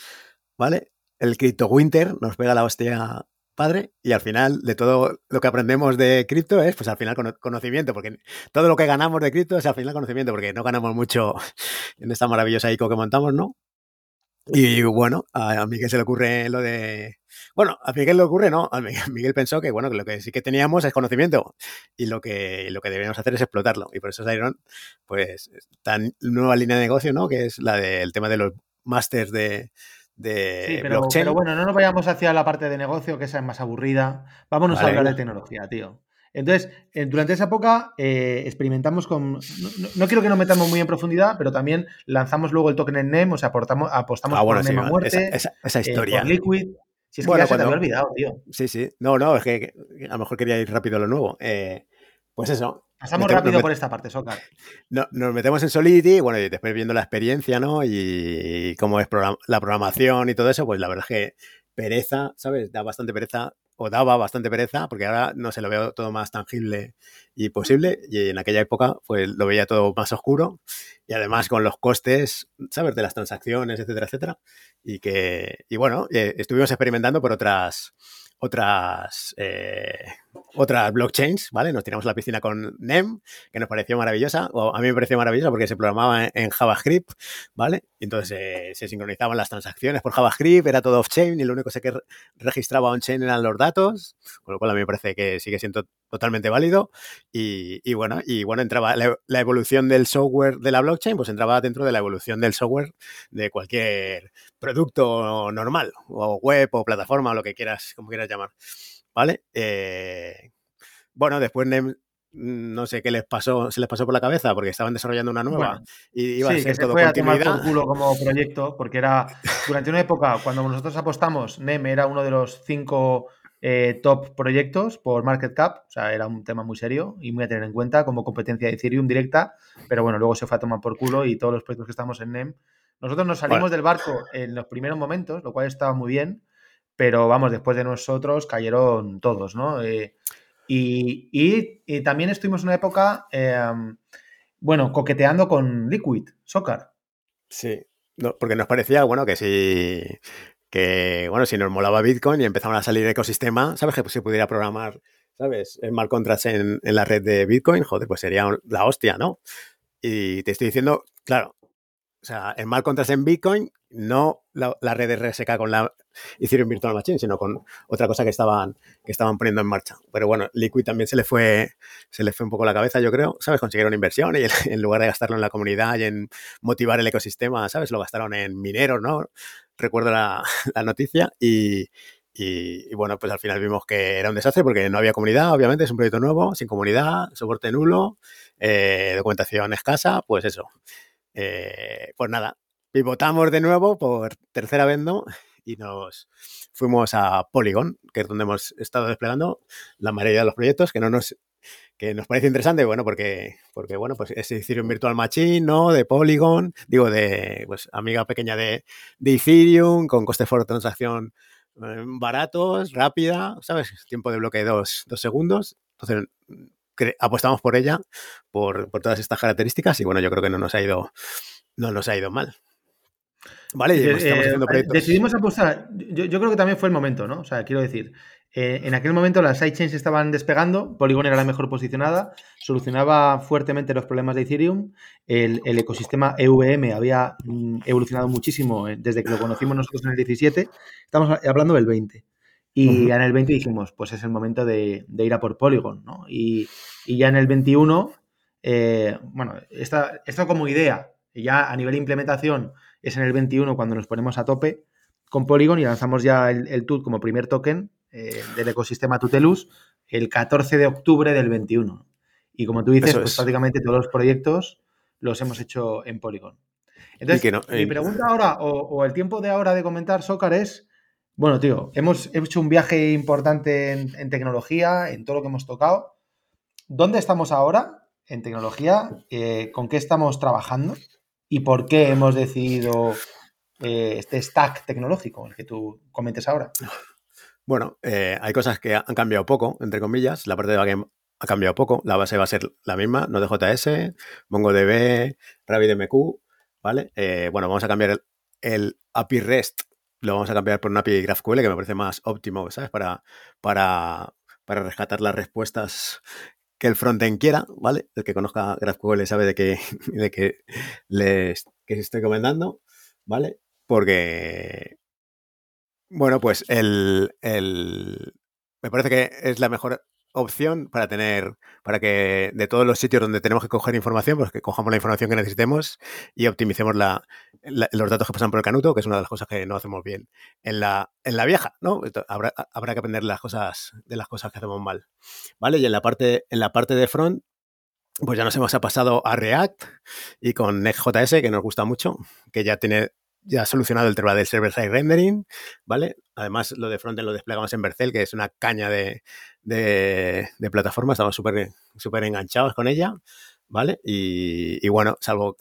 ¿vale? El cripto winter nos pega la hostia padre y al final de todo lo que aprendemos de cripto es pues al final conocimiento, porque todo lo que ganamos de cripto es al final conocimiento, porque no ganamos mucho [laughs] en esta maravillosa ICO que montamos, ¿no? Y bueno, a Miguel se le ocurre lo de... Bueno, a Miguel le ocurre, ¿no? A Miguel pensó que, bueno, que lo que sí que teníamos es conocimiento y lo que, lo que deberíamos hacer es explotarlo. Y por eso salieron, pues, tan nueva línea de negocio, ¿no? Que es la del tema de los másters de, de sí, pero, Pero bueno, no nos vayamos hacia la parte de negocio, que esa es más aburrida. Vámonos a hablar de tecnología, tío. Entonces, durante esa época eh, experimentamos con. No, quiero que nos metamos muy en profundidad, pero también lanzamos luego el token en NEM, o sea, aportamos, apostamos ah, por NEM a muerte. Esa, eh, historia. Liquid. Si es que ya se te había olvidado, tío. Sí, sí. No, no, es que a lo mejor quería ir rápido a lo nuevo. Eh, pues eso, Pasamos rápido por esta parte, Socar. No, nos metemos en Solidity, bueno, y después viendo la experiencia, ¿no? Y cómo es la programación y todo eso, pues la verdad es que pereza, ¿sabes? Da bastante pereza o daba bastante pereza, porque ahora no se lo veo todo más tangible y posible, y en aquella época pues lo veía todo más oscuro, y además con los costes, ¿sabes?, de las transacciones, etcétera, etcétera, y que, y bueno, eh, estuvimos experimentando por otras otras, eh, otras blockchains, ¿vale? Nos tiramos a la piscina con NEM, que nos pareció maravillosa, o a mí me pareció maravillosa porque se programaba en, JavaScript, ¿vale? entonces eh, se sincronizaban las transacciones por JavaScript, era todo off-chain y lo único que registraba on-chain eran los datos, con lo cual a mí me parece que sigue siendo totalmente válido. Y, bueno, y bueno, entraba la, la, evolución del software de la blockchain, pues entraba dentro de la evolución del software de cualquier producto normal, o web, o plataforma, o lo que quieras, como quieras llamar. ¿Vale? Eh, bueno, después NEM no sé qué les pasó, se les pasó por la cabeza porque estaban desarrollando una nueva y iba a ser que todo se fue a tomar por culo como proyecto porque era durante una época cuando nosotros apostamos NEM era uno de los cinco eh, top proyectos por market cap, o sea, era un tema muy serio y muy a tener en cuenta como competencia de Ethereum directa, pero bueno, luego se fue a tomar por culo y todos los proyectos que estamos en NEM, nosotros nos salimos del barco en los primeros momentos, lo cual estaba muy bien, pero vamos, después de nosotros cayeron todos, ¿no? Eh, y, también estuvimos en una época, em, bueno, coqueteando con Liquid, Soccer. Sí, porque nos parecía, bueno, que si, que, bueno, si nos molaba Bitcoin y empezaban a salir ecosistema, ¿sabes? Que se pudiera programar, ¿sabes? El mal contras en, en la red de Bitcoin, joder, pues sería la hostia, ¿no? Y te estoy diciendo, claro, o sea, el mal contraste en Bitcoin, no la, red de RSK con la Ethereum Virtual Machine, sino con otra cosa que estaban, que estaban poniendo en marcha. Pero bueno, Liquid también se le fue, se le fue un poco la cabeza, yo creo, ¿sabes? Consiguieron inversión y [laughs] en lugar de gastarlo en la comunidad y en motivar el ecosistema, ¿sabes? Lo gastaron en mineros, ¿no? Recuerdo la, [laughs] noticia y, bueno, pues al final vimos que era un desastre porque no había comunidad, obviamente, es un proyecto nuevo, sin comunidad, soporte nulo, eh, documentación escasa, pues eso. Eh, pues nada, pivotamos de nuevo por tercera vez. Y nos fuimos a Polygon, que es donde hemos estado desplegando la mayoría de los proyectos, que no nos que nos parece interesante, bueno, porque, bueno, pues es Ethereum Virtual Machine, ¿no? De Polygon, digo, de pues amiga pequeña de, de Ethereum, con coste por transacción eh, baratos, rápida, ¿sabes? Tiempo de bloque de dos, dos segundos. Entonces, apostamos por ella, por, todas estas características y bueno, yo creo que no nos ha ido, no nos ha ido mal. Vale, y estamos haciendo proyectos. Decidimos apostar, yo, creo que también fue el momento, ¿no? O sea, quiero decir, eh, en aquel momento las sidechains estaban despegando, Polygon era la mejor posicionada, solucionaba fuertemente los problemas de Ethereum, el, ecosistema EVM había mm, evolucionado muchísimo eh, desde que lo conocimos nosotros en el 17, estamos hablando del 20. Y ya en el 20 dijimos, pues es el momento de, ir a por Polygon, ¿no? Y, ya en el 21, eh, bueno, esto como idea, ya a nivel de implementación es en el 21 cuando nos ponemos a tope con Polygon y lanzamos ya el, TUT como primer token eh, del ecosistema Tutelus el 14 de octubre del 21. Y como tú dices, pues prácticamente todos los proyectos los hemos hecho en Polygon. Entonces, mi pregunta ahora, o, o, el tiempo de ahora de comentar Soccer es bueno, tío, hemos hecho un viaje importante en, tecnología, en todo lo que hemos tocado. ¿Dónde estamos ahora en tecnología? Eh, ¿Con qué estamos trabajando? ¿Y por qué hemos decidido eh, este stack tecnológico, el que tú comentes ahora? Bueno, eh, hay cosas que han cambiado poco, entre comillas. La parte de backend ha cambiado poco. La base va a ser la misma, Node.js, MongoDB, RabbitMQ, ¿vale? bueno, vamos a cambiar el API REST lo vamos a cambiar por una API GraphQL que me parece más óptimo, ¿sabes? Para, para, para rescatar las respuestas que el frontend quiera, ¿vale? El que conozca GraphQL sabe de qué, [laughs] de que les que estoy comentando, ¿vale? Porque, bueno, pues el, el, me parece que es la mejor opción para tener, para que de todos los sitios donde tenemos que coger información, pues que cojamos la información que necesitemos y optimicemos la, los datos que pasan por el canuto, que es una de las cosas que no hacemos bien en la, en la vieja, ¿no? Habrá, habrá que aprender las cosas, de las cosas que hacemos mal. ¿Vale? Y en la parte, en la parte de front, pues ya nos hemos pasado a React y con Next.js, que nos gusta mucho, que ya tiene ya ha solucionado el tema del server-side rendering, ¿vale? Además, lo de frontend lo desplegamos en Bercel, que es una caña de, de, plataforma, estamos súper súper enganchados con ella, ¿vale? Y, bueno, salvo...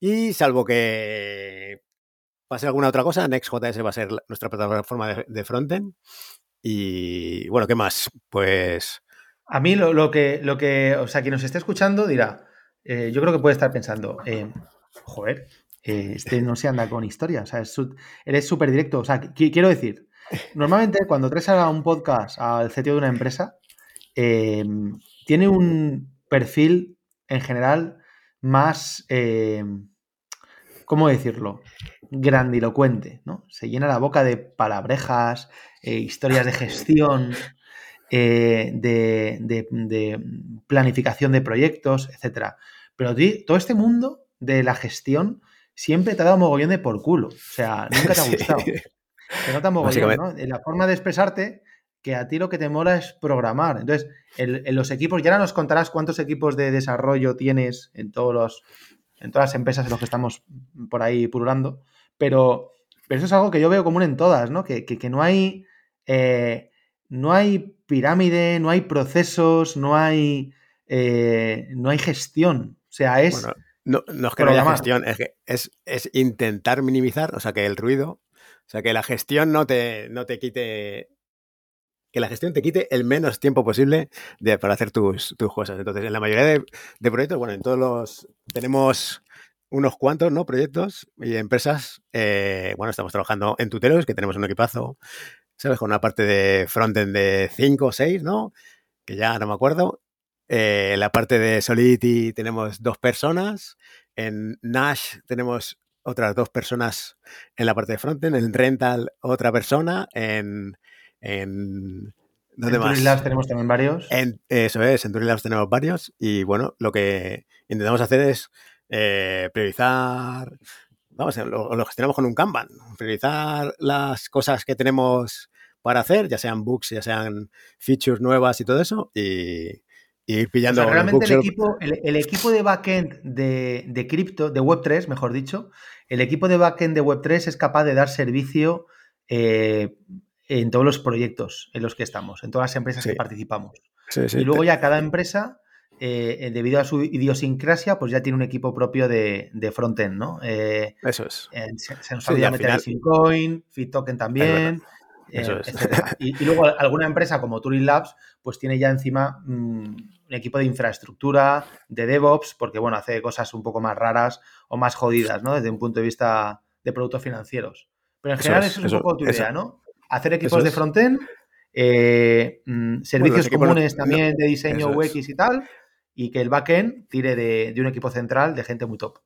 Y salvo que pase alguna otra cosa, Next.js va a ser nuestra plataforma de, frontend. Y bueno, ¿qué más? Pues... A mí lo, que, lo que, o sea, quien nos esté escuchando dirá, eh, yo creo que puede estar pensando, joder, este no se anda con historia, o sea, eres súper directo, o sea, quiero decir, normalmente cuando traes a un podcast al CTO de una empresa, tiene un perfil en general más, ¿cómo decirlo? Grandilocuente, ¿no? Se llena la boca de palabrejas, historias de gestión, eh, de, planificación de proyectos, etcétera. Pero todo este mundo de la gestión siempre te ha dado mogollón de por culo. O sea, nunca te ha [laughs] gustado. Se nota mogollón, ¿no? En la forma de expresarte que a ti lo que te mola es programar. Entonces, en, los equipos, ya ahora nos contarás cuántos equipos de desarrollo tienes en todos los, en todas las empresas en los que estamos por ahí pululando, pero, pero eso es algo que yo veo común en todas, ¿no? Que, no hay eh, no hay pirámide, no hay procesos, no hay, eh, no hay gestión. O sea, es. No, es que no haya gestión, es que es, intentar minimizar, o sea, que el ruido, o sea, que la gestión no te, no te quite. Que la gestión te quite el menos tiempo posible para hacer tus, cosas. Entonces, en la mayoría de, proyectos, bueno, en todos los. Tenemos unos cuantos ¿no? proyectos y empresas. Eh, bueno, estamos trabajando en Tuteros, que tenemos un equipazo ¿sabes? Con una parte de frontend de 5 o 6, ¿no? Que ya no me acuerdo. Eh, la parte de Solidity tenemos dos personas. En Nash tenemos otras dos personas en la parte de frontend. En Rental, otra persona. En. en ¿Dónde en Labs tenemos también varios. En, eso es, en Labs tenemos varios. Y bueno, lo que intentamos hacer es eh, priorizar vamos, lo, lo, gestionamos con un Kanban, priorizar las cosas que tenemos para hacer, ya sean books, ya sean features nuevas y todo eso, y, ir pillando. realmente el equipo, el, equipo de backend de, de cripto, de Web3, mejor dicho, el equipo de backend de Web3 es capaz de dar servicio eh, en todos los proyectos en los que estamos, en todas las empresas que participamos. y luego ya cada empresa eh, debido a su idiosincrasia, pues ya tiene un equipo propio de, de frontend, ¿no? Eh, Eso es. se, se, nos olvida meter Fincoin, FitToken también. Eh, [laughs] y, luego alguna empresa como Turing Labs, pues tiene ya encima mm, un equipo de infraestructura, de DevOps, porque bueno, hace cosas un poco más raras o más jodidas, ¿no? Desde un punto de vista de productos financieros. Pero en general eso es, un poco tu idea, ¿no? Hacer equipos de frontend, eh, mm, servicios comunes también de diseño UX y tal, y que el backend tire de, un equipo central de gente muy top.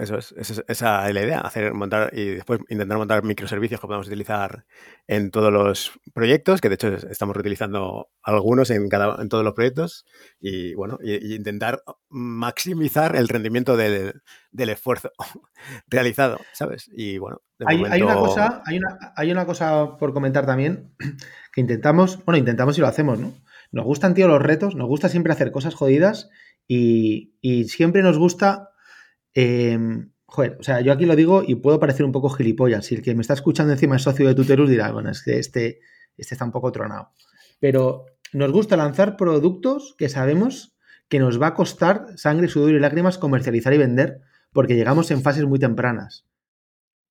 Eso es, esa es la idea, hacer, montar y después intentar montar microservicios que podamos utilizar en todos los proyectos, que de hecho estamos reutilizando algunos en cada en todos los proyectos, y bueno, y, intentar maximizar el rendimiento del, esfuerzo [laughs] realizado, ¿sabes? Y bueno, hay, hay, una cosa, hay una, hay una cosa por comentar también, [clears throat] que intentamos, bueno, intentamos y lo hacemos, ¿no? Nos gustan, tío, los retos, nos gusta siempre hacer cosas jodidas y, siempre nos gusta. Em, joder, o sea, yo aquí lo digo y puedo parecer un poco gilipollas. Si el que me está escuchando encima es socio de Tuterus dirá, bueno, es que este, este está un poco tronado. Pero nos gusta lanzar productos que sabemos que nos va a costar sangre, sudor y lágrimas comercializar y vender porque llegamos en fases muy tempranas.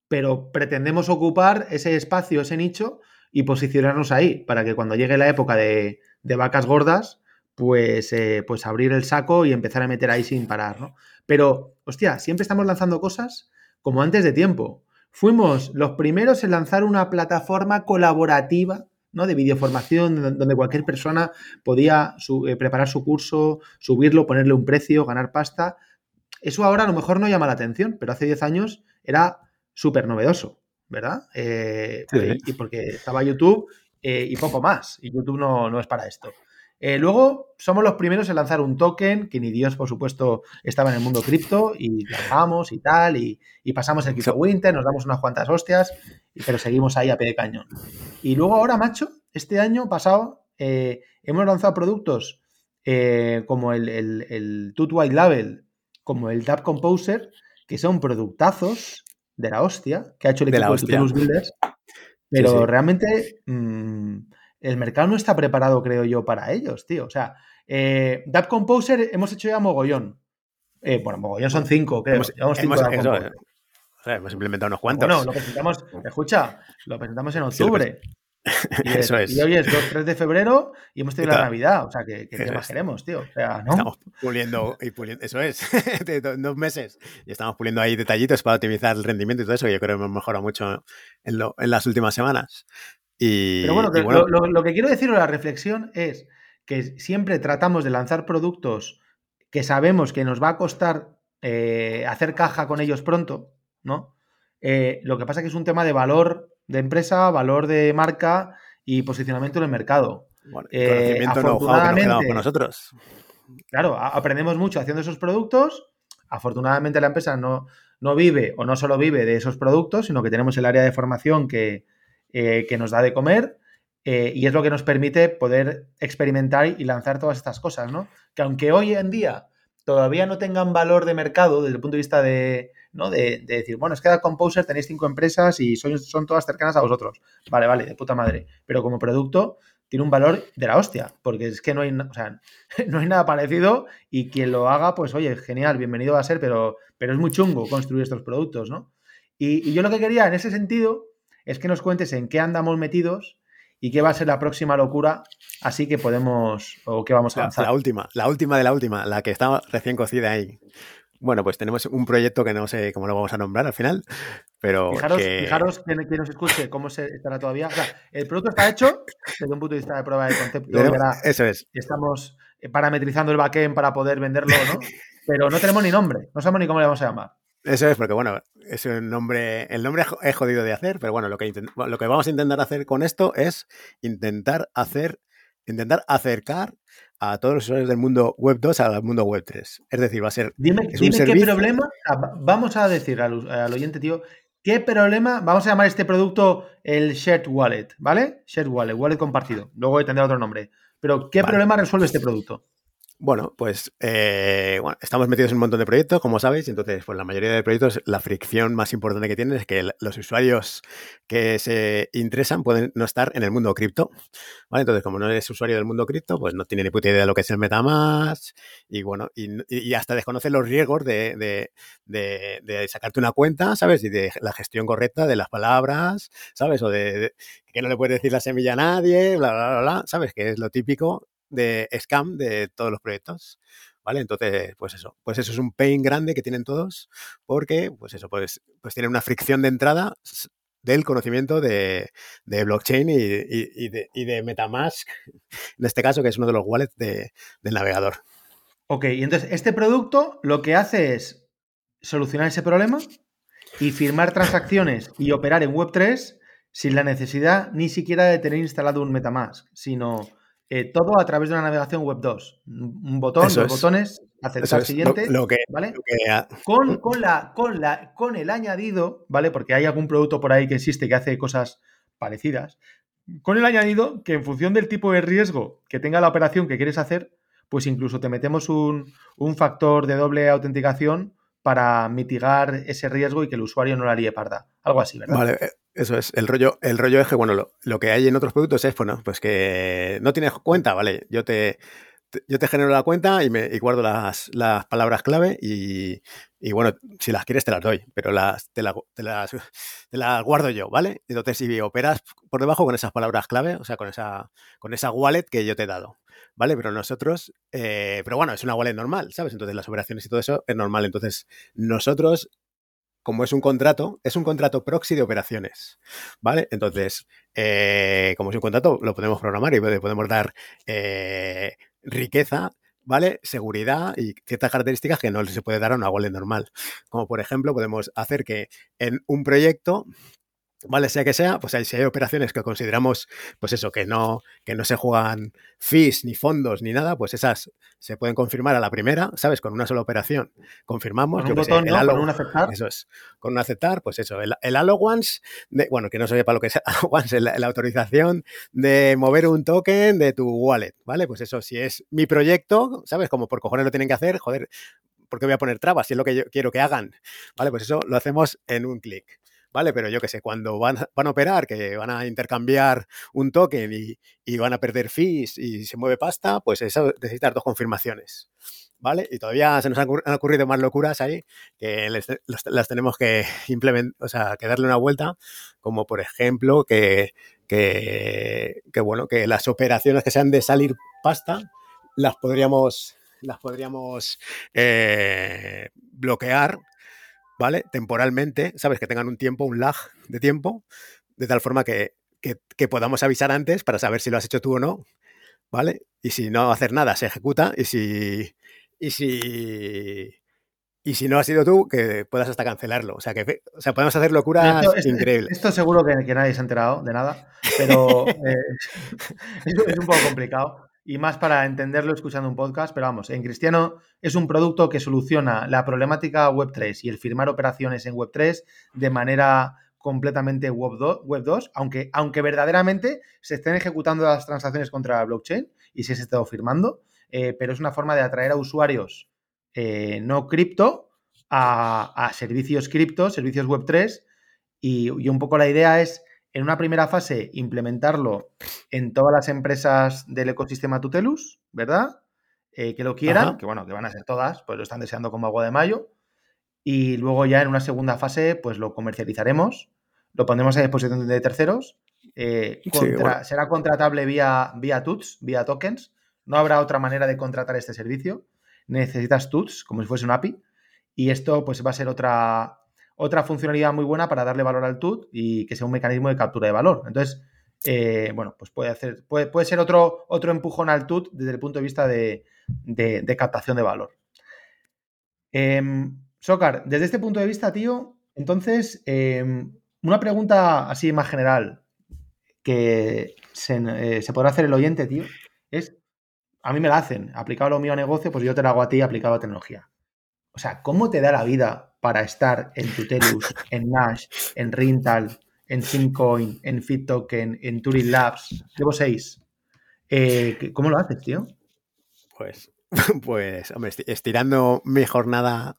Pero pretendemos ocupar ese espacio, ese nicho y posicionarnos ahí para que cuando llegue la época de, de vacas gordas, pues, eh, pues abrir el saco y empezar a meter ahí sin parar, ¿no? Pero, hostia, siempre estamos lanzando cosas como antes de tiempo. Fuimos los primeros en lanzar una plataforma colaborativa, ¿no? De videoformación, donde cualquier persona podía eh, preparar su curso, subirlo, ponerle un precio, ganar pasta. Eso ahora a lo mejor no llama la atención, pero hace 10 años era súper novedoso, ¿verdad? Eh, y porque estaba YouTube eh, y poco más. Y YouTube no, es para esto. Eh, luego somos los primeros en lanzar un token, que ni Dios, por supuesto, estaba en el mundo cripto, y lanzamos y tal, y, pasamos el Crypto Winter, nos damos unas cuantas hostias, pero seguimos ahí a pie de cañón. Y luego ahora, macho, este año pasado eh, hemos lanzado productos como el, el, Tut White Label, como el Dap Composer, que son productazos de la hostia que ha hecho el equipo de, de Builders. Pero realmente mm, el mercado no está preparado, creo yo, para ellos, tío. O sea, eh, Composer hemos hecho ya mogollón. Eh, bueno, mogollón son cinco, creo. Hemos, hemos, implementado unos cuantos. Bueno, lo presentamos, escucha, lo presentamos en octubre. Y, [laughs] Eso es. y hoy es 2, 3 de febrero y hemos tenido la Navidad. O sea, que, ¿qué más queremos, tío? O sea, ¿no? Estamos puliendo, y puliendo eso es, [laughs] de dos meses. Y estamos puliendo ahí detallitos para optimizar el rendimiento y todo eso, que yo creo que hemos mejorado mucho en, lo, en las últimas semanas. Y, Pero bueno, Lo, lo, que quiero decir o la reflexión es que siempre tratamos de lanzar productos que sabemos que nos va a costar eh, hacer caja con ellos pronto, ¿no? Eh, lo que pasa es que es un tema de valor de empresa, valor de marca y posicionamiento en el mercado. Bueno, eh, afortunadamente, con nosotros. Claro, aprendemos mucho haciendo esos productos. Afortunadamente la empresa no, no vive o no solo vive de esos productos, sino que tenemos el área de formación que, que nos da de comer. y es lo que nos permite poder experimentar y lanzar todas estas cosas, ¿no? Que aunque hoy en día todavía no tengan valor de mercado desde el punto de vista de, ¿no? de, decir, bueno, es que a Composer tenéis cinco empresas y son, todas cercanas a vosotros. Vale, vale, de puta madre. Pero como producto tiene un valor de la hostia, porque es que no hay, o sea, [laughs] no hay nada parecido y quien lo haga, pues oye, genial, bienvenido va a ser, pero, pero es muy chungo construir estos productos, ¿no? Y yo lo que quería en ese sentido es que nos cuentes en qué andamos metidos y qué va a ser la próxima locura, así que podemos, o qué vamos a lanzar. La, última, la última de la última, la que está recién cocida ahí. Bueno, pues tenemos un proyecto que no sé cómo lo vamos a nombrar al final, pero. Fijaros, que... fijaros que, nos escuche cómo se estará todavía. O sea, el producto está hecho desde un punto de vista de prueba de concepto. eso es. Estamos parametrizando el backend para poder venderlo, ¿no? [laughs] Pero no tenemos ni nombre, no sabemos ni cómo le vamos a llamar. Eso es, porque bueno, es un nombre, el nombre es jodido de hacer, pero bueno, lo que, lo que vamos a intentar hacer con esto es intentar hacer, intentar acercar a todos los usuarios del mundo web 2 al mundo web 3. Es decir, va a ser. Dime, qué problema. Vamos a decir al, oyente, tío, ¿qué problema? Vamos a llamar este producto el Shared Wallet, ¿vale? Shared Wallet, wallet compartido. Luego tendrá otro nombre. Pero, ¿qué problema resuelve este producto? Bueno, pues eh, estamos metidos en un montón de proyectos, como sabéis, entonces, pues la mayoría de proyectos, la fricción más importante que tienen es que los usuarios que se interesan pueden no estar en el mundo cripto, ¿vale? Entonces, como no eres usuario del mundo cripto, pues no tiene ni puta idea de lo que es el MetaMask y, bueno, y, hasta desconoce los riesgos de, sacarte una cuenta, ¿sabes? Y de la gestión correcta de las palabras, ¿sabes? O de, que no le puedes decir la semilla a nadie, bla, bla, bla, bla, ¿sabes? Que es lo típico de scam de todos los proyectos. ¿Vale? Entonces, pues eso, pues eso es un pain grande que tienen todos, porque, pues eso, pues, pues tienen una fricción de entrada del conocimiento de, blockchain y, de, Metamask, [laughs] en este caso, que es uno de los wallets del navegador. Ok, y entonces este producto lo que hace es solucionar ese problema y firmar transacciones y operar en Web3 sin la necesidad ni siquiera de tener instalado un Metamask, sino eh, todo a través de una navegación web 2. Un botón, dos botones, aceptar siguiente, ¿vale? con, con, la, con, la, con el añadido, ¿vale? Porque hay algún producto por ahí que existe que hace cosas parecidas. Con el añadido que en función del tipo de riesgo que tenga la operación que quieres hacer, pues incluso te metemos un, un factor de doble autenticación para mitigar ese riesgo y que el usuario no la líe parda. Algo así, ¿verdad? Vale, eh, eso es. El rollo, el rollo es que, bueno, lo, que hay en otros productos es, bueno, pues que no tienes cuenta, ¿vale? Yo te, yo te genero la cuenta y, me, guardo las, palabras clave y, bueno, si las quieres te las doy, pero las, te, las, te las guardo yo, ¿vale? Entonces, si operas por debajo con esas palabras clave, o sea, con esa, con esa wallet que yo te he dado, ¿vale? Pero nosotros, eh, pero bueno, es una wallet normal, ¿sabes? Entonces las operaciones y todo eso es normal. Entonces, nosotros como es un contrato, es un contrato proxy de operaciones, ¿vale? Entonces, eh, como es un contrato, lo podemos programar y podemos dar eh, riqueza, ¿vale? Seguridad y ciertas características que no se puede dar a una wallet normal. Como por ejemplo, podemos hacer que en un proyecto Vale, sea que sea, pues si hay operaciones que consideramos, pues eso, que no, que no se juegan fees, ni fondos, ni nada, pues esas se pueden confirmar a la primera, ¿sabes? Con una sola operación. Confirmamos. Con un botón, el ¿Con un aceptar. Eso es. Con un aceptar, pues eso. El, el once, de, bueno, que no sé para lo que es [laughs] once, la, autorización de mover un token de tu wallet, ¿vale? Pues eso, si es mi proyecto, ¿sabes? Como por cojones lo tienen que hacer, joder, ¿por qué voy a poner trabas si es lo que yo quiero que hagan? ¿Vale? Pues eso lo hacemos en un clic. ¿Vale? Pero yo qué sé, cuando van, van, a operar, que van a intercambiar un token y, y, van a perder fees y se mueve pasta, pues eso necesitas dos confirmaciones, ¿vale? Y todavía se nos han ocurrido más locuras ahí que las tenemos que implementar, o sea, que darle una vuelta, como por ejemplo que, que, bueno, que las operaciones que sean de salir pasta las podríamos, las podríamos eh, bloquear, ¿vale? Temporalmente, ¿sabes? Que tengan un tiempo, un lag de tiempo, de tal forma que, que podamos avisar antes para saber si lo has hecho tú o no, ¿vale? Y si no hacer nada, se ejecuta, y si, y si y si no ha sido tú, que puedas hasta cancelarlo. O sea, que o sea, podemos hacer locuras increíbles. Esto seguro que, nadie se ha enterado de nada, pero [laughs] eh, [laughs] es, un poco complicado. Y más para entenderlo escuchando un podcast, pero vamos, en Cristiano es un producto que soluciona la problemática Web3 y el firmar operaciones en Web3 de manera completamente Web 2, Web 2 aunque, aunque verdaderamente se estén ejecutando las transacciones contra la blockchain y se ha estado firmando, eh, pero es una forma de atraer a usuarios eh, no cripto a, servicios cripto, servicios web 3 y, un poco la idea es en una primera fase implementarlo en todas las empresas del ecosistema Tutelus, ¿verdad? Eh, que lo quieran, que bueno, que van a ser todas, pues lo están deseando como agua de mayo. Y luego ya en una segunda fase, pues lo comercializaremos, lo pondremos a disposición de terceros. Eh, será contratable vía, vía TUTS, vía tokens. No habrá otra manera de contratar este servicio necesitas tuts, como si fuese un API, y esto pues va a ser otra, otra funcionalidad muy buena para darle valor al tut y que sea un mecanismo de captura de valor. Entonces, eh, bueno, pues puede, hacer, puede, puede, ser otro, otro empujón al tut desde el punto de vista de, captación de valor. Eh, desde este punto de vista, tío, entonces, em, una pregunta así más general que se, eh, se podrá hacer el oyente, tío, es a mí me la hacen. Aplicado lo mío a negocio, pues yo te lo hago a ti aplicado a tecnología. O sea, ¿cómo te da la vida para estar en Tutelus, en Nash, en Rintal, en Simcoin, en FitToken, en Turing Labs? Llevo seis. Eh, ¿Cómo lo haces, tío? Pues, [laughs] pues, hombre, estirando mi jornada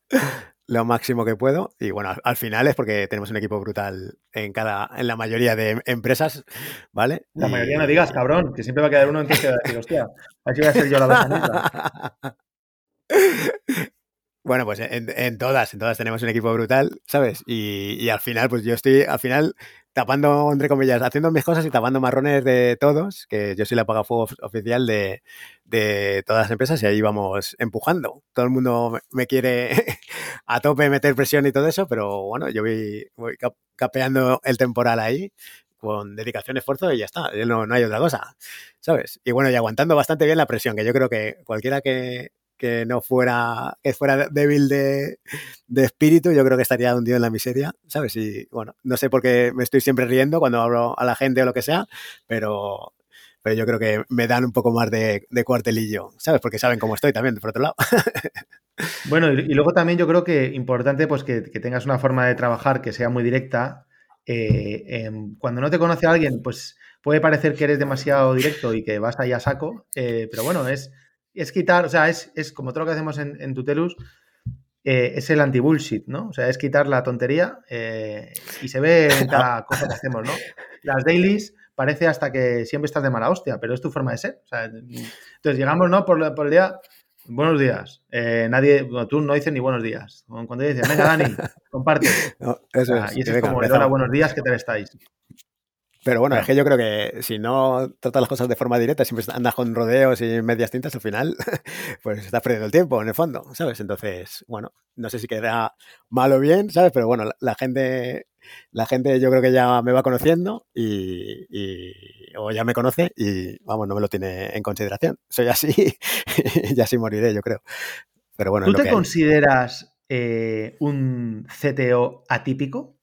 lo máximo que puedo. Y bueno, al, final es porque tenemos un equipo brutal en cada, en la mayoría de empresas, ¿vale? La mayoría no digas, cabrón, que siempre va a quedar uno en que va a decir, hostia, así voy a ser yo la [laughs] besanita. Bueno, pues en, todas, en todas tenemos un equipo brutal, ¿sabes? Y, al final, pues yo estoy, al final, tapando, entre comillas, haciendo mis cosas y tapando marrones de todos, que yo soy la fuego oficial de, todas las empresas y ahí vamos empujando. Todo el mundo me quiere [laughs] a tope meter presión y todo eso, pero bueno, yo voy, capeando el temporal ahí con dedicación, esfuerzo y ya está, no hay otra cosa, ¿sabes? Y bueno, y aguantando bastante bien la presión, que yo creo que cualquiera que, que no fuera, que fuera débil de, espíritu, yo creo que estaría hundido en la miseria, ¿sabes? Y bueno, no sé por qué me estoy siempre riendo cuando hablo a la gente o lo que sea, pero, pero yo creo que me dan un poco más de, cuartelillo, ¿sabes? Porque saben cómo estoy también, por otro lado. [laughs] Bueno, y, luego también yo creo que importante pues que, tengas una forma de trabajar que sea muy directa. Eh, em, cuando no te conoce a alguien, pues puede parecer que eres demasiado directo y que vas ahí a saco, eh, pero bueno, es es quitar, o sea, es, como todo lo que hacemos en, Tutelus, eh, es el anti-bullshit, ¿no? O sea, es quitar la tontería eh, y se ve en cada [laughs] cosa que hacemos, ¿no? Las dailies parece hasta que siempre estás de mala hostia, pero es tu forma de ser. O sea, entonces llegamos, ¿no? Por, el día, buenos días. Eh, nadie, tú no dices ni buenos días. Cuando dices, venga, Dani, [laughs] comparte. eso es, y eso es como, hola, buenos días, ¿qué tal estáis? Pero bueno, es que yo creo que si no tratas las cosas de forma directa, siempre andas con rodeos y medias tintas, al final, [laughs] pues estás perdiendo el tiempo, en el fondo, ¿sabes? Entonces, bueno, no sé si queda mal o bien, ¿sabes? Pero bueno, la, gente, la gente yo creo que ya me va conociendo y, o ya me conoce y, vamos, no me lo tiene en consideración. Soy así [laughs] y así moriré, yo creo. Pero bueno. ¿Tú te consideras eh, un CTO atípico?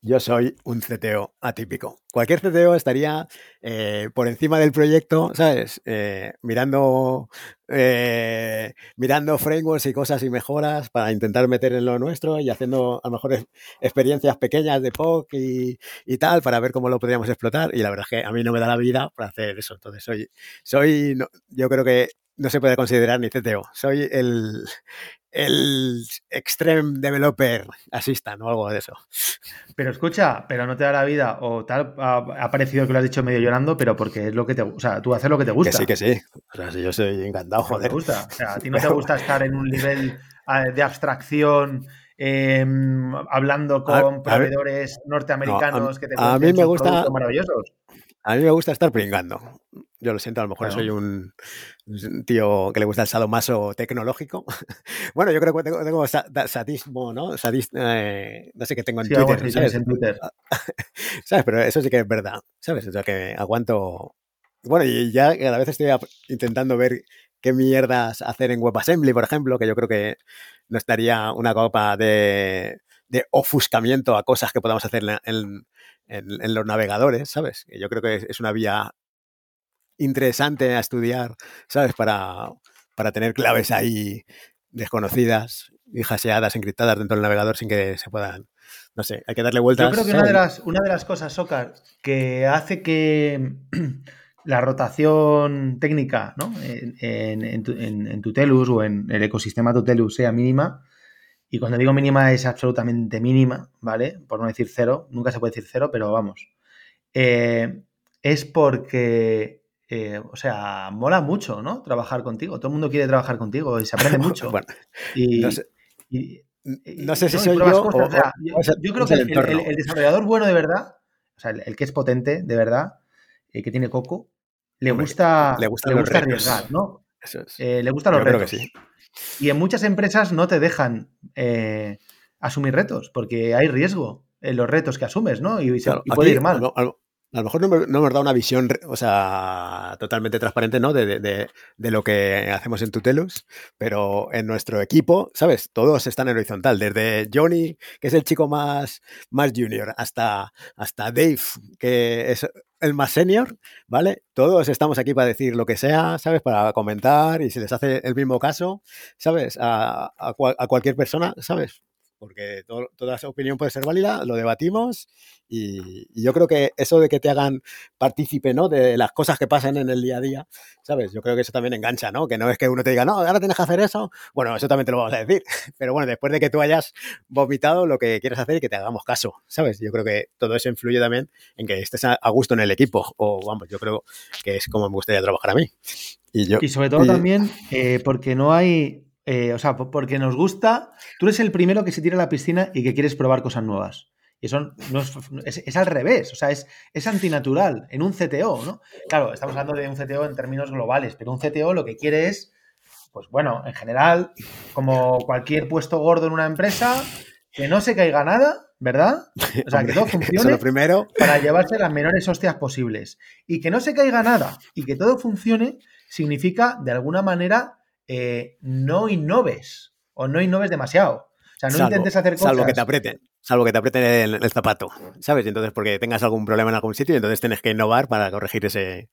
Yo soy un CTO atípico. Cualquier CTO estaría eh, por encima del proyecto, ¿sabes? Eh, mirando, eh, mirando frameworks y cosas y mejoras para intentar meter en lo nuestro y haciendo a lo mejor experiencias pequeñas de POC y, tal para ver cómo lo podríamos explotar. Y la verdad es que a mí no me da la vida para hacer eso. Entonces soy, soy yo creo que no se puede considerar ni CTO. Soy el, el Extreme Developer Assistant o algo de eso. Pero escucha, pero no te da la vida o tal, ha, parecido que lo has dicho medio llorando, pero porque es lo que te o sea, tú haces lo que te gusta. Que sí, que sí. O sea, si yo soy encantado, joder. Te gusta. O sea, a ti no te [laughs] gusta estar en un nivel de abstracción em, hablando con proveedores norteamericanos que te a mí me gusta maravillosos. A mí me gusta estar pringando. Yo lo siento, a lo mejor soy un, tío que le gusta el sadomaso tecnológico. [laughs] bueno, yo creo que tengo, sadismo, ¿no? Eh, no sé qué tengo en Twitter. ¿sabes? en Twitter. [laughs] ¿Sabes? Pero eso sí que es verdad, ¿sabes? O sea, que aguanto... Bueno, y ya a la vez estoy intentando ver qué mierdas hacer en WebAssembly, por ejemplo, que yo creo que no estaría una copa de, ofuscamiento a cosas que podamos hacer en, los navegadores, ¿sabes? Yo creo que es una vía interesante a estudiar, ¿sabes? Para, para tener claves ahí desconocidas y haseadas, encriptadas dentro del navegador sin que se puedan, no sé, hay que darle vueltas. Yo creo que una de, las, una de las cosas, Socar, que hace que [clears throat] la rotación técnica ¿no? en, en, Tutelus o en el ecosistema Tutelus sea mínima, y cuando digo mínima es absolutamente mínima, ¿vale? Por no decir cero, nunca se puede decir cero, pero vamos. Eh, es porque eh, o sea, mola mucho, ¿no? Trabajar contigo. Todo el mundo quiere trabajar contigo y se aprende [laughs] mucho. y, no sé, si soy yo, yo, creo que el, desarrollador bueno de verdad, o sea, el, que es potente de verdad, eh, que tiene coco, le gusta, le gusta, arriesgar, ¿no? Eh, le gustan los retos. Y en muchas empresas no te dejan asumir retos, porque hay riesgo en los retos que asumes, ¿no? Y, puede ir mal. A lo mejor no, no hemos dado una visión, o sea, totalmente transparente, ¿no? De, de, de, lo que hacemos en Tutelus, pero en nuestro equipo, ¿sabes? Todos están en horizontal, desde Johnny, que es el chico más, más junior, hasta, hasta Dave, que es el más senior, ¿vale? Todos estamos aquí para decir lo que sea, ¿sabes? Para comentar y si les hace el mismo caso, ¿sabes? A, a, a cualquier persona, ¿sabes? Porque toda esa opinión puede ser válida, lo debatimos y, yo creo que eso de que te hagan partícipe ¿no? de las cosas que pasan en el día a día, ¿sabes? Yo creo que eso también engancha, ¿no? Que no es que uno te diga, no, ahora tienes que hacer eso, bueno, eso también te lo vamos a decir, [laughs] pero bueno, después de que tú hayas vomitado lo que quieres hacer y que te hagamos caso, ¿sabes? Yo creo que todo eso influye también en que estés a gusto en el equipo, o vamos, yo creo que es como me gustaría trabajar a mí. Y, yo, y sobre todo también eh, porque no hay eh, o sea, porque nos gusta, tú eres el primero que se tira a la piscina y que quieres probar cosas nuevas. Y eso no es, al revés, o sea, es, es antinatural en un CTO, ¿no? Claro, estamos hablando de un CTO en términos globales, pero un CTO lo que quiere es, pues bueno, en general, como cualquier puesto gordo en una empresa, que no se caiga nada, ¿verdad? [laughs] O sea, que todo funcione primero. para llevarse las menores hostias posibles. Y que no se caiga nada y que todo funcione significa, de alguna manera, eh, no innoves o no innoves demasiado. O sea, no intentes hacer cosas. Salvo que te aprieten, salvo que te aprieten el, zapato, ¿sabes? Entonces, porque tengas algún problema en algún sitio y entonces tienes que innovar para corregir ese,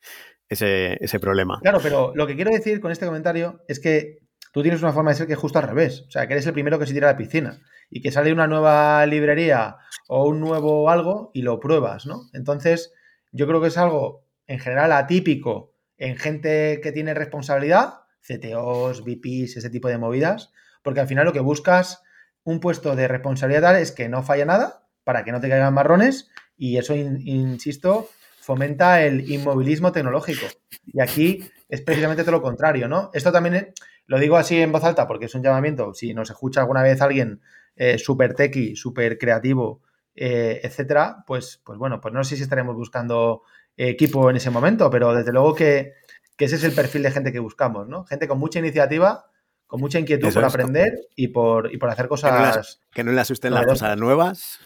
ese, problema. Claro, pero lo que quiero decir con este comentario es que tú tienes una forma de ser que es justo al revés. O sea, que eres el primero que se tira a la piscina y que sale una nueva librería o un nuevo algo y lo pruebas, ¿no? Entonces, yo creo que es algo en general atípico en gente que tiene responsabilidad CTOs, VPs, ese tipo de movidas, porque al final lo que buscas un puesto de responsabilidad tal es que no falla nada para que no te caigan marrones y eso, insisto, fomenta el inmovilismo tecnológico. Y aquí es precisamente todo lo contrario, ¿no? Esto también eh, lo digo así en voz alta porque es un llamamiento. Si nos escucha alguna vez alguien eh, súper techy, súper creativo, eh, etcétera, pues, pues bueno, pues no sé si estaremos buscando equipo en ese momento, pero desde luego que que ese es el perfil de gente que buscamos, ¿no? Gente con mucha iniciativa, con mucha inquietud por aprender y por, por hacer cosas. Que no, le asusten las cosas nuevas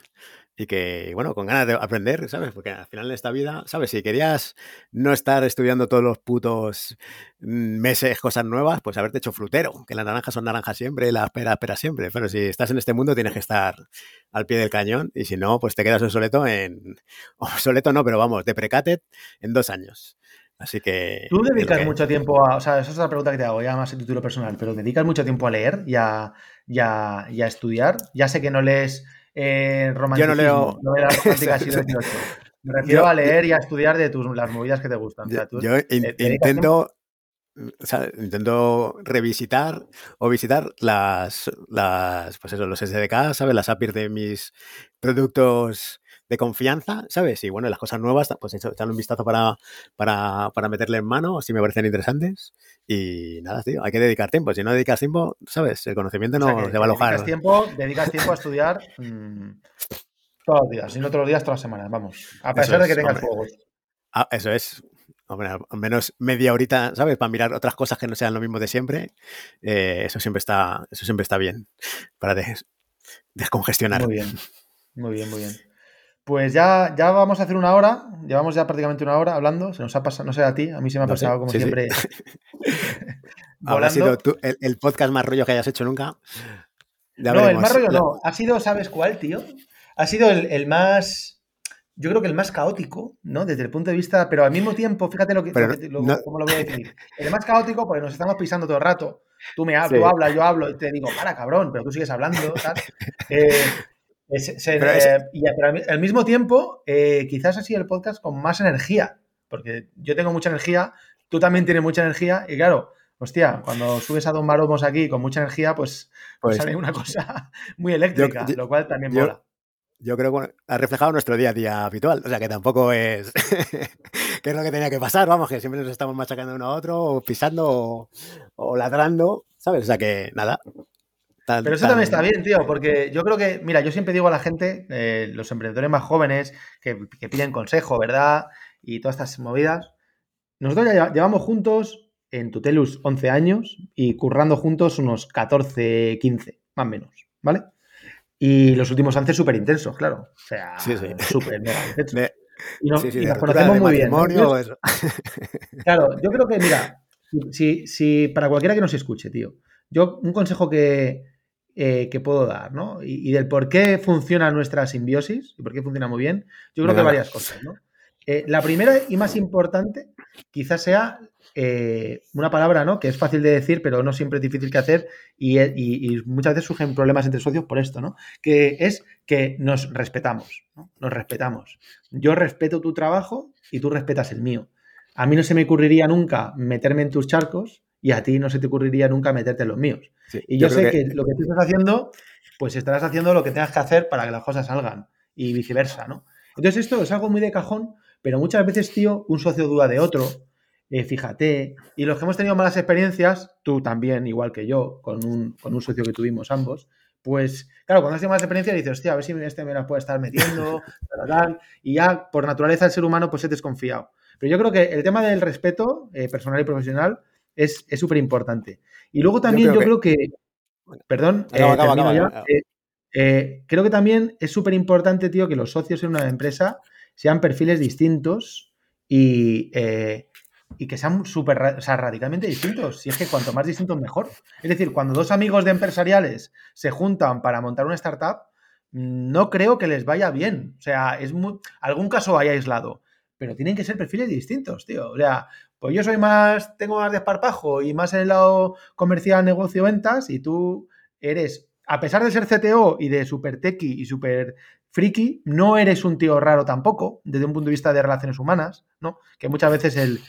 y que, bueno, con ganas de aprender, ¿sabes? Porque al final de esta vida, ¿sabes? Si querías no estar estudiando todos los putos meses cosas nuevas, pues haberte hecho frutero, que las naranjas son naranjas siempre y las peras peras siempre. Pero si estás en este mundo tienes que estar al pie del cañón y si no, pues te quedas obsoleto en... [laughs] Obsoleto no, pero vamos, de precatet en dos años. Así que. ¿Tú dedicas mucho tiempo a.? O sea, esa es la pregunta que te hago, ya más en título personal, pero ¿dedicas mucho tiempo a leer y a, estudiar? Ya sé que no lees eh, Yo no leo. [laughs] Me refiero a leer y a estudiar de tus, las movidas que te gustan. yo, intento. intento revisitar o visitar las, las, pues eso, los SDK, ¿sabes? Las APIs de mis productos de confianza, ¿sabes? Y bueno, las cosas nuevas, pues echarle un vistazo para, para, para meterle en mano, si me parecen interesantes. Y nada, tío, hay que dedicar tiempo. Si no dedicas tiempo, ¿sabes? El conocimiento no se va a alojar. Dedicas tiempo, dedicas tiempo a estudiar mm, todos los días, y no todos los días, todas las semanas, vamos. A pesar de que tengas juegos. Ah, eso es. Hombre, al menos media horita, ¿sabes? Para mirar otras cosas que no sean lo mismo de siempre. Eh, eso siempre está, eso siempre está bien. Para descongestionar. Muy bien. Muy bien, muy bien. Pues ya, ya vamos a hacer una hora, llevamos ya prácticamente una hora hablando, se nos ha pasado, no sé a ti, a mí se me ha pasado como siempre. [laughs] [laughs] Habrá sido el, podcast más rollo que hayas hecho nunca. no, el más rollo no, ha sido, ¿sabes cuál, tío? Ha sido el, más, yo creo que el más caótico, ¿no? Desde el punto de vista, pero al mismo tiempo, fíjate lo que, cómo lo voy a [laughs] decir. El más caótico porque nos estamos pisando todo el rato. Tú me hablas, tú hablas, yo hablo, y te digo, para cabrón, pero tú sigues hablando, ¿sabes? Eh, eh, y al mismo tiempo, eh, quizás ha sido el podcast con más energía, porque yo tengo mucha energía, tú también tienes mucha energía, y claro, hostia, cuando subes a Don Maromos aquí con mucha energía, pues, pues, sale una cosa [laughs] muy eléctrica, lo cual también mola. Yo creo que ha reflejado nuestro día a día habitual, o sea que tampoco es [laughs] que es lo que tenía que pasar, vamos, que siempre nos estamos machacando uno a otro, o pisando o, o ladrando, ¿sabes? O sea que nada, pero eso también está bien, tío, porque yo creo que, mira, yo siempre digo a la gente, eh, los emprendedores más jóvenes que, piden consejo, ¿verdad? Y todas estas movidas. Nosotros ya llevamos juntos en Tutelus 11 años y currando juntos unos 14, 15, más o menos, ¿vale? Y los últimos 11 súper intensos, claro. O sea, súper mega [laughs] Y, nos, conocemos muy bien. [laughs] claro, yo creo que, mira, si, si, para cualquiera que nos escuche, tío, yo un consejo que, eh, que puedo dar, ¿no? Y, del por qué funciona nuestra simbiosis y por qué funciona muy bien, yo creo que varias cosas, ¿no? Eh, la primera y más importante quizás sea eh, una palabra, ¿no? Que es fácil de decir, pero no siempre es difícil que hacer y, muchas veces surgen problemas entre socios por esto, ¿no? Que es que nos respetamos, ¿no? Nos respetamos. Yo respeto tu trabajo y tú respetas el mío. A mí no se me ocurriría nunca meterme en tus charcos y a ti no se te ocurriría nunca meterte en los míos y yo, sé que... lo que tú estás haciendo, pues estarás haciendo lo que tengas que hacer para que las cosas salgan y viceversa, ¿no? Entonces esto es algo muy de cajón, pero muchas veces, tío, un socio duda de otro, eh, fíjate, y los que hemos tenido malas experiencias, tú también, igual que yo, con un, con un socio que tuvimos ambos, pues claro, cuando has tenido malas experiencias dices, hostia, a ver si este me la puede estar metiendo, [laughs] y ya por naturaleza el ser humano pues es desconfiado. Pero yo creo que el tema del respeto eh, personal y profesional es súper importante. Y luego también yo creo, que, perdón, creo que también es súper importante, tío, que los socios en una empresa sean perfiles distintos y, eh, y que sean súper, o sea, radicalmente distintos. Si es que cuanto más distintos, mejor. Es decir, cuando dos amigos de empresariales se juntan para montar una startup, no creo que les vaya bien. O sea, es muy, algún caso vaya aislado, pero tienen que ser perfiles distintos, tío. O sea, pues yo soy más, tengo más desparpajo y más en el lado comercial, negocio, ventas, y tú eres, a pesar de ser CTO y de super tequi y super friki, no eres un tío raro tampoco, desde un punto de vista de relaciones humanas, ¿no? Que muchas veces el,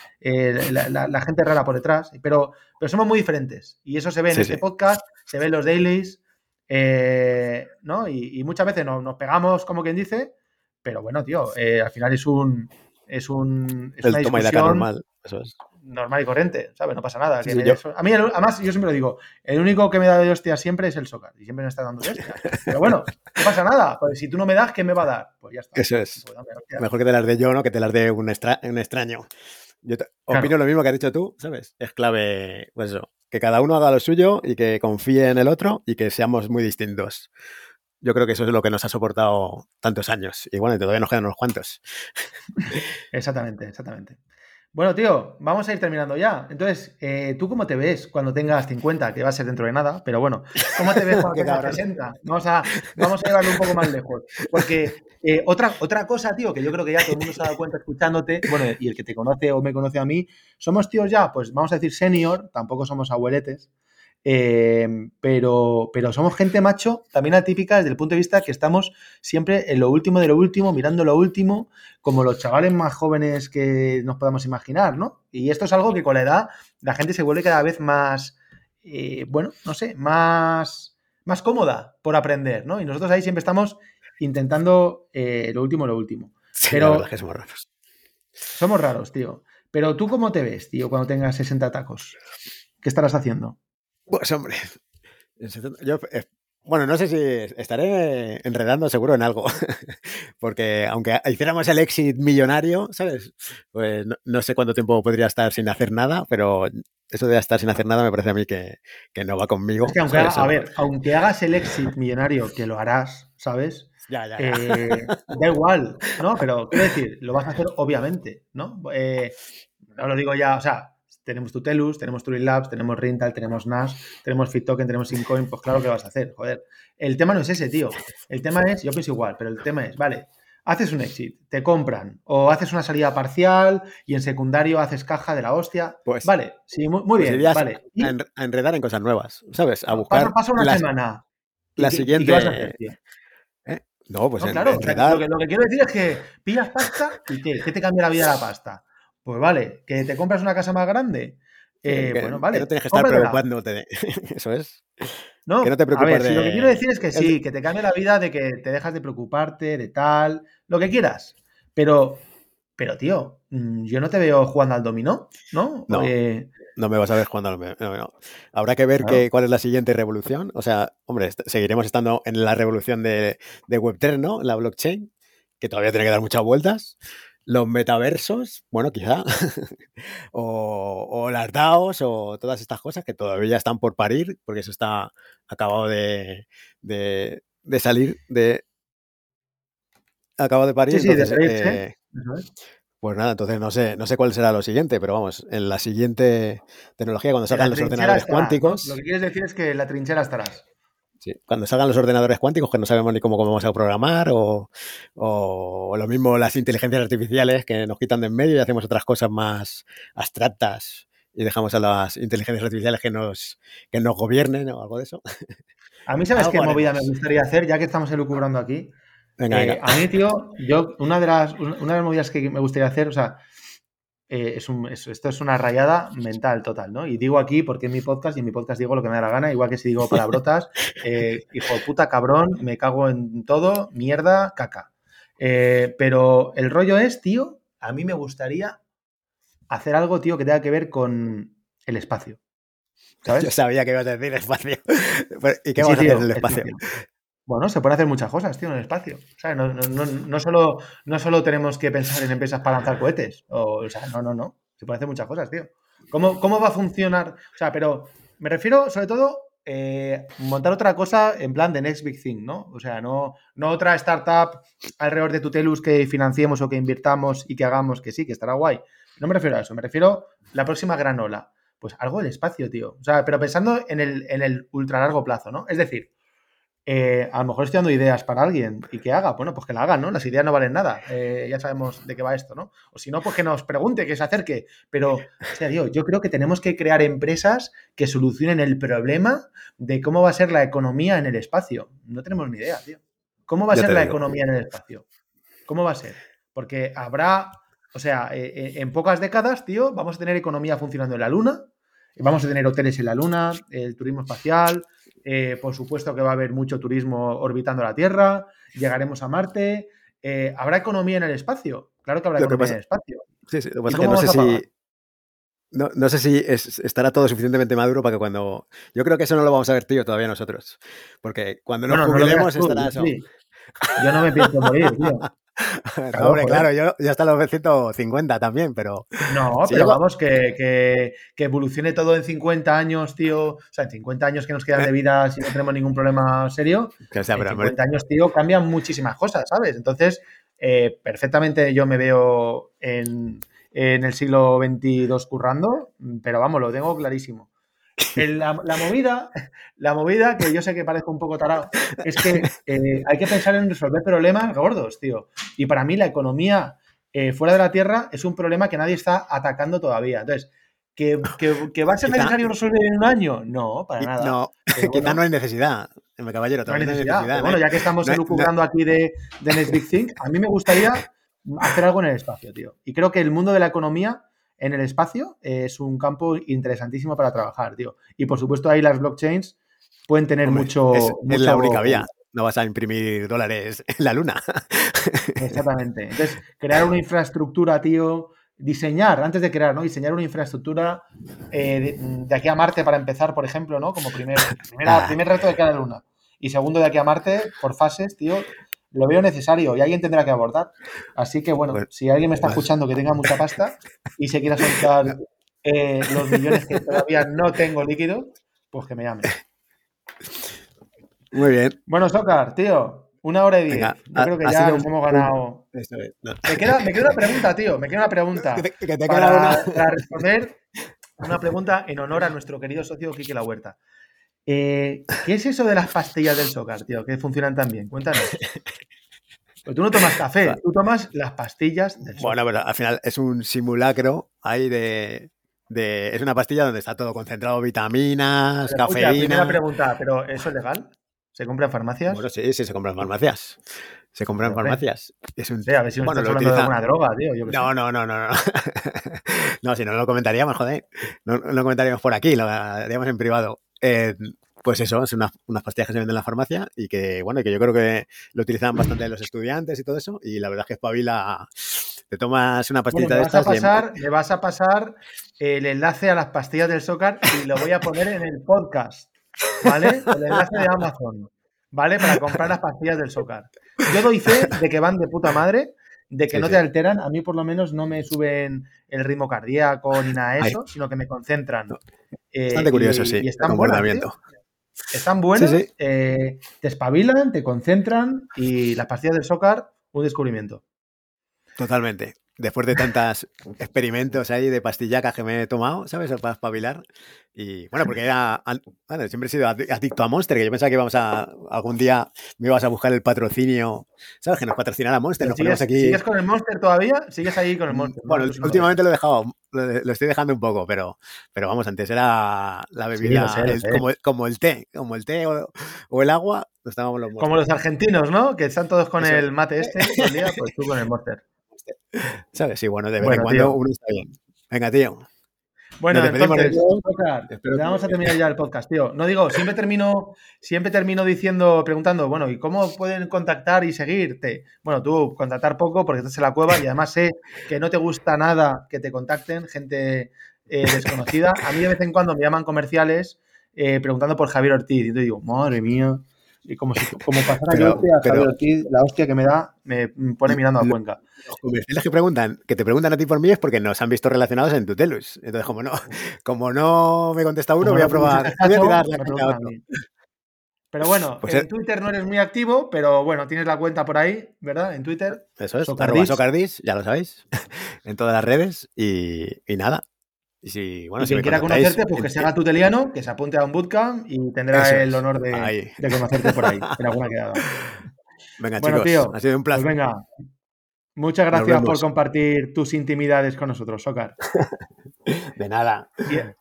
la, gente rara por detrás, pero, pero somos muy diferentes. Y eso se ve en este podcast, se ve en los dailies, eh, ¿no? Y, muchas veces nos, pegamos, como quien dice, pero bueno, tío, eh, al final es un, es un es una discusión normal, eso es. normal y corriente, ¿sabes? No pasa nada. a mí, además, yo siempre lo digo, el único que me da de hostia siempre es el Soccer, y siempre me está dando de hostia. [laughs] Pero bueno, no pasa nada, pues si tú no me das, ¿qué me va a dar? Pues ya está. Eso es. Pues Mejor que te las dé yo, ¿no? Que te las dé un, un extraño. Yo opino lo mismo que has dicho tú, ¿sabes? Es clave, pues eso, que cada uno haga lo suyo y que confíe en el otro y que seamos muy distintos. Yo creo que eso es lo que nos ha soportado tantos años. Y bueno, todavía nos quedan unos cuantos. [laughs] Exactamente, exactamente. Bueno, tío, vamos a ir terminando ya. Entonces, eh, ¿tú cómo te ves cuando tengas 50? Que va a ser dentro de nada, pero bueno, ¿cómo te ves cuando [laughs] tengas 60? Vamos a, vamos a llevarlo un poco más lejos. Porque eh, otra, otra cosa, tío, que yo creo que ya todo el mundo se ha dado cuenta escuchándote, bueno, y el que te conoce o me conoce a mí, somos tíos ya, pues vamos a decir senior, tampoco somos abueletes, Em, pero, pero somos gente macho también atípica desde el punto de vista que estamos siempre en lo último de lo último, mirando lo último, como los chavales más jóvenes que nos podamos imaginar, ¿no? Y esto es algo que con la edad la gente se vuelve cada vez más, eh, bueno, no sé, más, más cómoda por aprender, ¿no? Y nosotros ahí siempre estamos intentando eh, lo último, lo último. Pero que somos raros. Somos raros, tío. Pero tú cómo te ves, tío, cuando tengas 60 tacos? ¿Qué estarás haciendo? Pues hombre, yo eh, bueno, no sé si estaré enredando seguro en algo, [laughs] porque aunque hiciéramos el exit millonario, ¿sabes? Pues no, sé cuánto tiempo podría estar sin hacer nada, pero eso de estar sin hacer nada me parece a mí que, no va conmigo. Es que aunque, a ver, aunque hagas el exit millonario, que lo harás, ¿sabes? Ya, ya, eh, da igual, ¿no? Pero quiero decir, lo vas a hacer obviamente, ¿no? Eh, no lo digo ya, o sea, tenemos Tutelus, tenemos Turing Labs, tenemos Rental, tenemos NAS, tenemos FitToken, tenemos Sincoin, pues claro que vas a hacer, joder. El tema no es ese, tío. El tema es, yo pienso igual, pero el tema es, vale, haces un exit, te compran, o haces una salida parcial y en secundario haces caja de la hostia. Pues, vale, sí, muy, pues bien, vale. A, enredar en cosas nuevas, ¿sabes? A buscar. Pasa, una semana. La siguiente. ¿Eh? No, pues claro, lo, que, lo, que, quiero decir es que pillas pasta y ¿qué? ¿Qué te cambia la vida la pasta? Pues vale, que te compras una casa más grande. Eh, bueno, vale. Que no tienes que estar preocupándote. [laughs] Eso es. No, que no te preocupes. A ver, si lo que quiero decir es que sí, que te cambie la vida de que te dejas de preocuparte, de tal, lo que quieras. Pero, pero tío, mm, yo no te veo jugando al dominó, ¿no? No, eh, no me vas a ver jugando al dominó. Habrá que ver cuál es la siguiente revolución. O sea, hombre, seguiremos estando en la revolución de, de Web3, ¿no? La blockchain, que todavía tiene que dar muchas vueltas. Los metaversos, bueno, quizá, [laughs] o, las DAOs o todas estas cosas que todavía están por parir, porque eso está acabado de, de, salir de... Acabo de parir. Sí, sí, eh, Pues nada, entonces no sé, no sé cuál será lo siguiente, pero vamos, en la siguiente tecnología, cuando salgan los ordenadores cuánticos. Lo que quieres decir es que en la trinchera estarás. Cuando salgan los ordenadores cuánticos, que no sabemos ni cómo, vamos a programar, o, lo mismo las inteligencias artificiales que nos quitan de en medio y hacemos otras cosas más abstractas y dejamos a las inteligencias artificiales que nos, que nos gobiernen o algo de eso. A mí, ¿sabes qué movida me gustaría hacer? Ya que estamos elucubrando aquí. Eh, a mí, tío, yo, una de las, una de las movidas que me gustaría hacer, o sea, eh, es esto es una rayada mental total, ¿no? Y digo aquí porque en mi podcast y en mi podcast digo lo que me da la gana, igual que si digo palabrotas, [laughs] eh, hijo de puta cabrón, me cago en todo, mierda, caca. Eh, pero el rollo es, tío, a mí me gustaría hacer algo, tío, que tenga que ver con el espacio. [laughs] ¿sabes? Yo sabía que ibas a decir espacio. [laughs] ¿Y qué vamos a hacer en el espacio? Bueno, se pueden hacer muchas cosas, tío, en el espacio. O sea, no, no, no, solo, no solo tenemos que pensar en empresas para lanzar cohetes. O, sea, no, no, no. Se pueden hacer muchas cosas, tío. ¿Cómo, ¿Cómo va a funcionar? O sea, pero me refiero sobre todo eh, montar otra cosa en plan de Next Big Thing, ¿no? O sea, no, no otra startup alrededor de Tutelus que financiemos o que invirtamos y que hagamos que sí, que estará guay. No me refiero a eso, me refiero a la próxima gran ola. Pues algo del espacio, tío. O sea, pero pensando en el, en el ultra largo plazo, ¿no? Es decir, eh, a lo mejor estoy dando ideas para alguien y que haga, bueno, pues que la haga, ¿no? Las ideas no valen nada, eh, ya sabemos de qué va esto, ¿no? O si no, pues que nos pregunte, que se acerque. Pero, o sea, yo creo que tenemos que crear empresas que solucionen el problema de cómo va a ser la economía en el espacio. No tenemos ni idea, tío. ¿Cómo va a ser la economía en el espacio? ¿Cómo va a ser? Porque habrá, o sea, eh, en pocas décadas, tío, vamos a tener economía funcionando en la Luna, vamos a tener hoteles en la Luna, el turismo espacial, eh, por supuesto que va a haber mucho turismo orbitando la Tierra, llegaremos a Marte, eh, ¿habrá economía en el espacio? Claro que habrá economía en el espacio. Sí, sí, lo pasa que no sé si... No, sé si estará todo suficientemente maduro para que cuando... Yo creo que eso no lo vamos a ver, tío, todavía nosotros. Porque cuando nos jubilemos estará eso. Yo no me pienso morir, tío. [laughs] hombre, claro, yo ya hasta los 150 también, pero. No, pero vamos, que, que, evolucione todo en 50 años, tío. O sea, en 50 años que nos quedan de vida si no tenemos ningún problema serio. [laughs] en 50 años, tío, cambian muchísimas cosas, ¿sabes? Entonces, eh, perfectamente yo me veo en, en el siglo XXII currando, pero vamos, lo tengo clarísimo. La, movida, la movida, que yo sé que parezco un poco tarado, es que eh, hay que pensar en resolver problemas gordos, tío. Y para mí la economía eh, fuera de la Tierra es un problema que nadie está atacando todavía. Entonces, ¿que, va a ser necesario resolver en un año? No, para nada. No, [laughs] quizá no hay necesidad. Mi caballero, no hay necesidad. bueno, ¿eh? ya que estamos no, aquí de, de Next Big Thing, a mí me gustaría hacer algo en el espacio, tío. Y creo que el mundo de la economía en el espacio es un campo interesantísimo para trabajar, tío. Y por supuesto ahí las blockchains pueden tener mucho, es, la única vía. no vas a imprimir dólares [laughs] en la luna. Exactamente. Entonces, crear una infraestructura, tío, diseñar, antes de crear, ¿no? Diseñar una infraestructura eh, de, aquí a Marte para empezar, por ejemplo, ¿no? Como primer, [laughs] ah. primer reto de cada luna. Y segundo de aquí a Marte, por fases, tío, lo veo necesario y alguien tendrá que abordar. Así que, bueno, si alguien me está escuchando que tenga mucha pasta y se quiera soltar eh, los millones que todavía no tengo líquido, pues que me llame. Muy bien. Bueno, Sócar, tío, una hora y diez. Yo creo que ya nos hemos ganado. Me, queda, una pregunta, tío. Me queda una pregunta. Que te, para, responder una pregunta en honor a nuestro querido socio Quique La Huerta. Eh, ¿Qué es eso de las pastillas del Sócar, tío? Que funcionan tan bien. Cuéntanos. Pues tú no tomas café, [laughs] tú tomas las pastillas del Bueno, pero al final es un simulacro ahí de, es una pastilla donde está todo concentrado, vitaminas, cafeína. primera pregunta, ¿pero eso es legal? ¿Se compra en farmacias? Bueno, sí, sí, se compra en farmacias. Se compra en farmacias. Es un... a ver si bueno, estás de alguna droga, tío. no, no, no, no, no. [laughs] no, si no lo comentaríamos, joder. No, lo comentaríamos por aquí, lo haríamos en privado. Eh, pues eso, son unas, pastillas que se venden en la farmacia y que, bueno, que yo creo que lo utilizan bastante los estudiantes y todo eso. Y la verdad es que espabila. Te tomas una pastillita de estas. pasar, le... vas a pasar el enlace a las pastillas del Zócar y lo voy a poner en el podcast. ¿Vale? El enlace de Amazon. ¿Vale? Para comprar las pastillas del Zócar. Yo doy fe de que van de puta madre, de que no te alteran. A mí, por lo menos, no me suben el ritmo cardíaco ni nada de eso, sino que me concentran. Bastante curioso, sí. Y están comportamiento. Están buenas, eh, te espabilan, te concentran y las pastillas del Sócar, un descubrimiento. Totalmente después de tantos experimentos ahí de pastillacas que me he tomado, ¿sabes? Para espabilar. Y bueno, porque era, bueno, siempre he sido adicto a Monster, que yo pensaba que íbamos a, algún día me ibas a buscar el patrocinio, ¿sabes? Que nos patrocinara Monster. Nos ¿Sigues, aquí... ¿Sigues con el Monster todavía? ¿Sigues ahí con el Monster? Bueno, últimamente lo he dejado, lo, estoy dejando un poco, pero, pero vamos, antes era la bebida como, el té, como el té o, el agua, los Como los argentinos, ¿no? Que están todos con el mate este todo el día, pues tú con el Monster. ¿Sabes? Sí, bueno, de vez en cuando uno está bien. Venga, tío. Bueno, entonces, vamos a terminar ya el podcast, tío. No digo, siempre termino, siempre termino diciendo, preguntando, bueno, ¿y cómo pueden contactar y seguirte? Bueno, tú contactar poco porque estás en la cueva y además sé que no te gusta nada que te contacten gente eh, desconocida. A mí de vez en cuando me llaman comerciales eh, preguntando por Javier Ortiz y te digo, madre mía, y como si como pasara yo a Javier Ortiz, la hostia que me da me pone mirando a Cuenca. Los comerciales que preguntan, que te preguntan a ti por mí es porque nos han visto relacionados en Tutelus. Entonces, como no, como no me contesta uno, voy a probar. Voy a tirar la Pero bueno, pues en Twitter no eres muy activo, pero bueno, tienes la cuenta por ahí, ¿verdad? En Twitter. Eso es, Socardis, Socardis ya lo sabéis, [laughs] en todas las redes. Y, y nada, y si, bueno, quien quiera conocerte, pues que se haga tuteliano, que se apunte a un bootcamp y tendrá el honor de, de, conocerte por ahí, en alguna quedada. [laughs] Venga, chicos, tío, ha sido un placer. Pues venga, muchas gracias por compartir tus intimidades con nosotros, Socar. [laughs] de nada.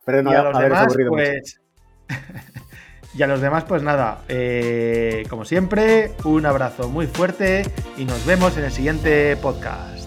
Pero no, y a los demás, pues... [laughs] y a los demás, pues nada, eh, como siempre, un abrazo muy fuerte y nos vemos en el siguiente podcast.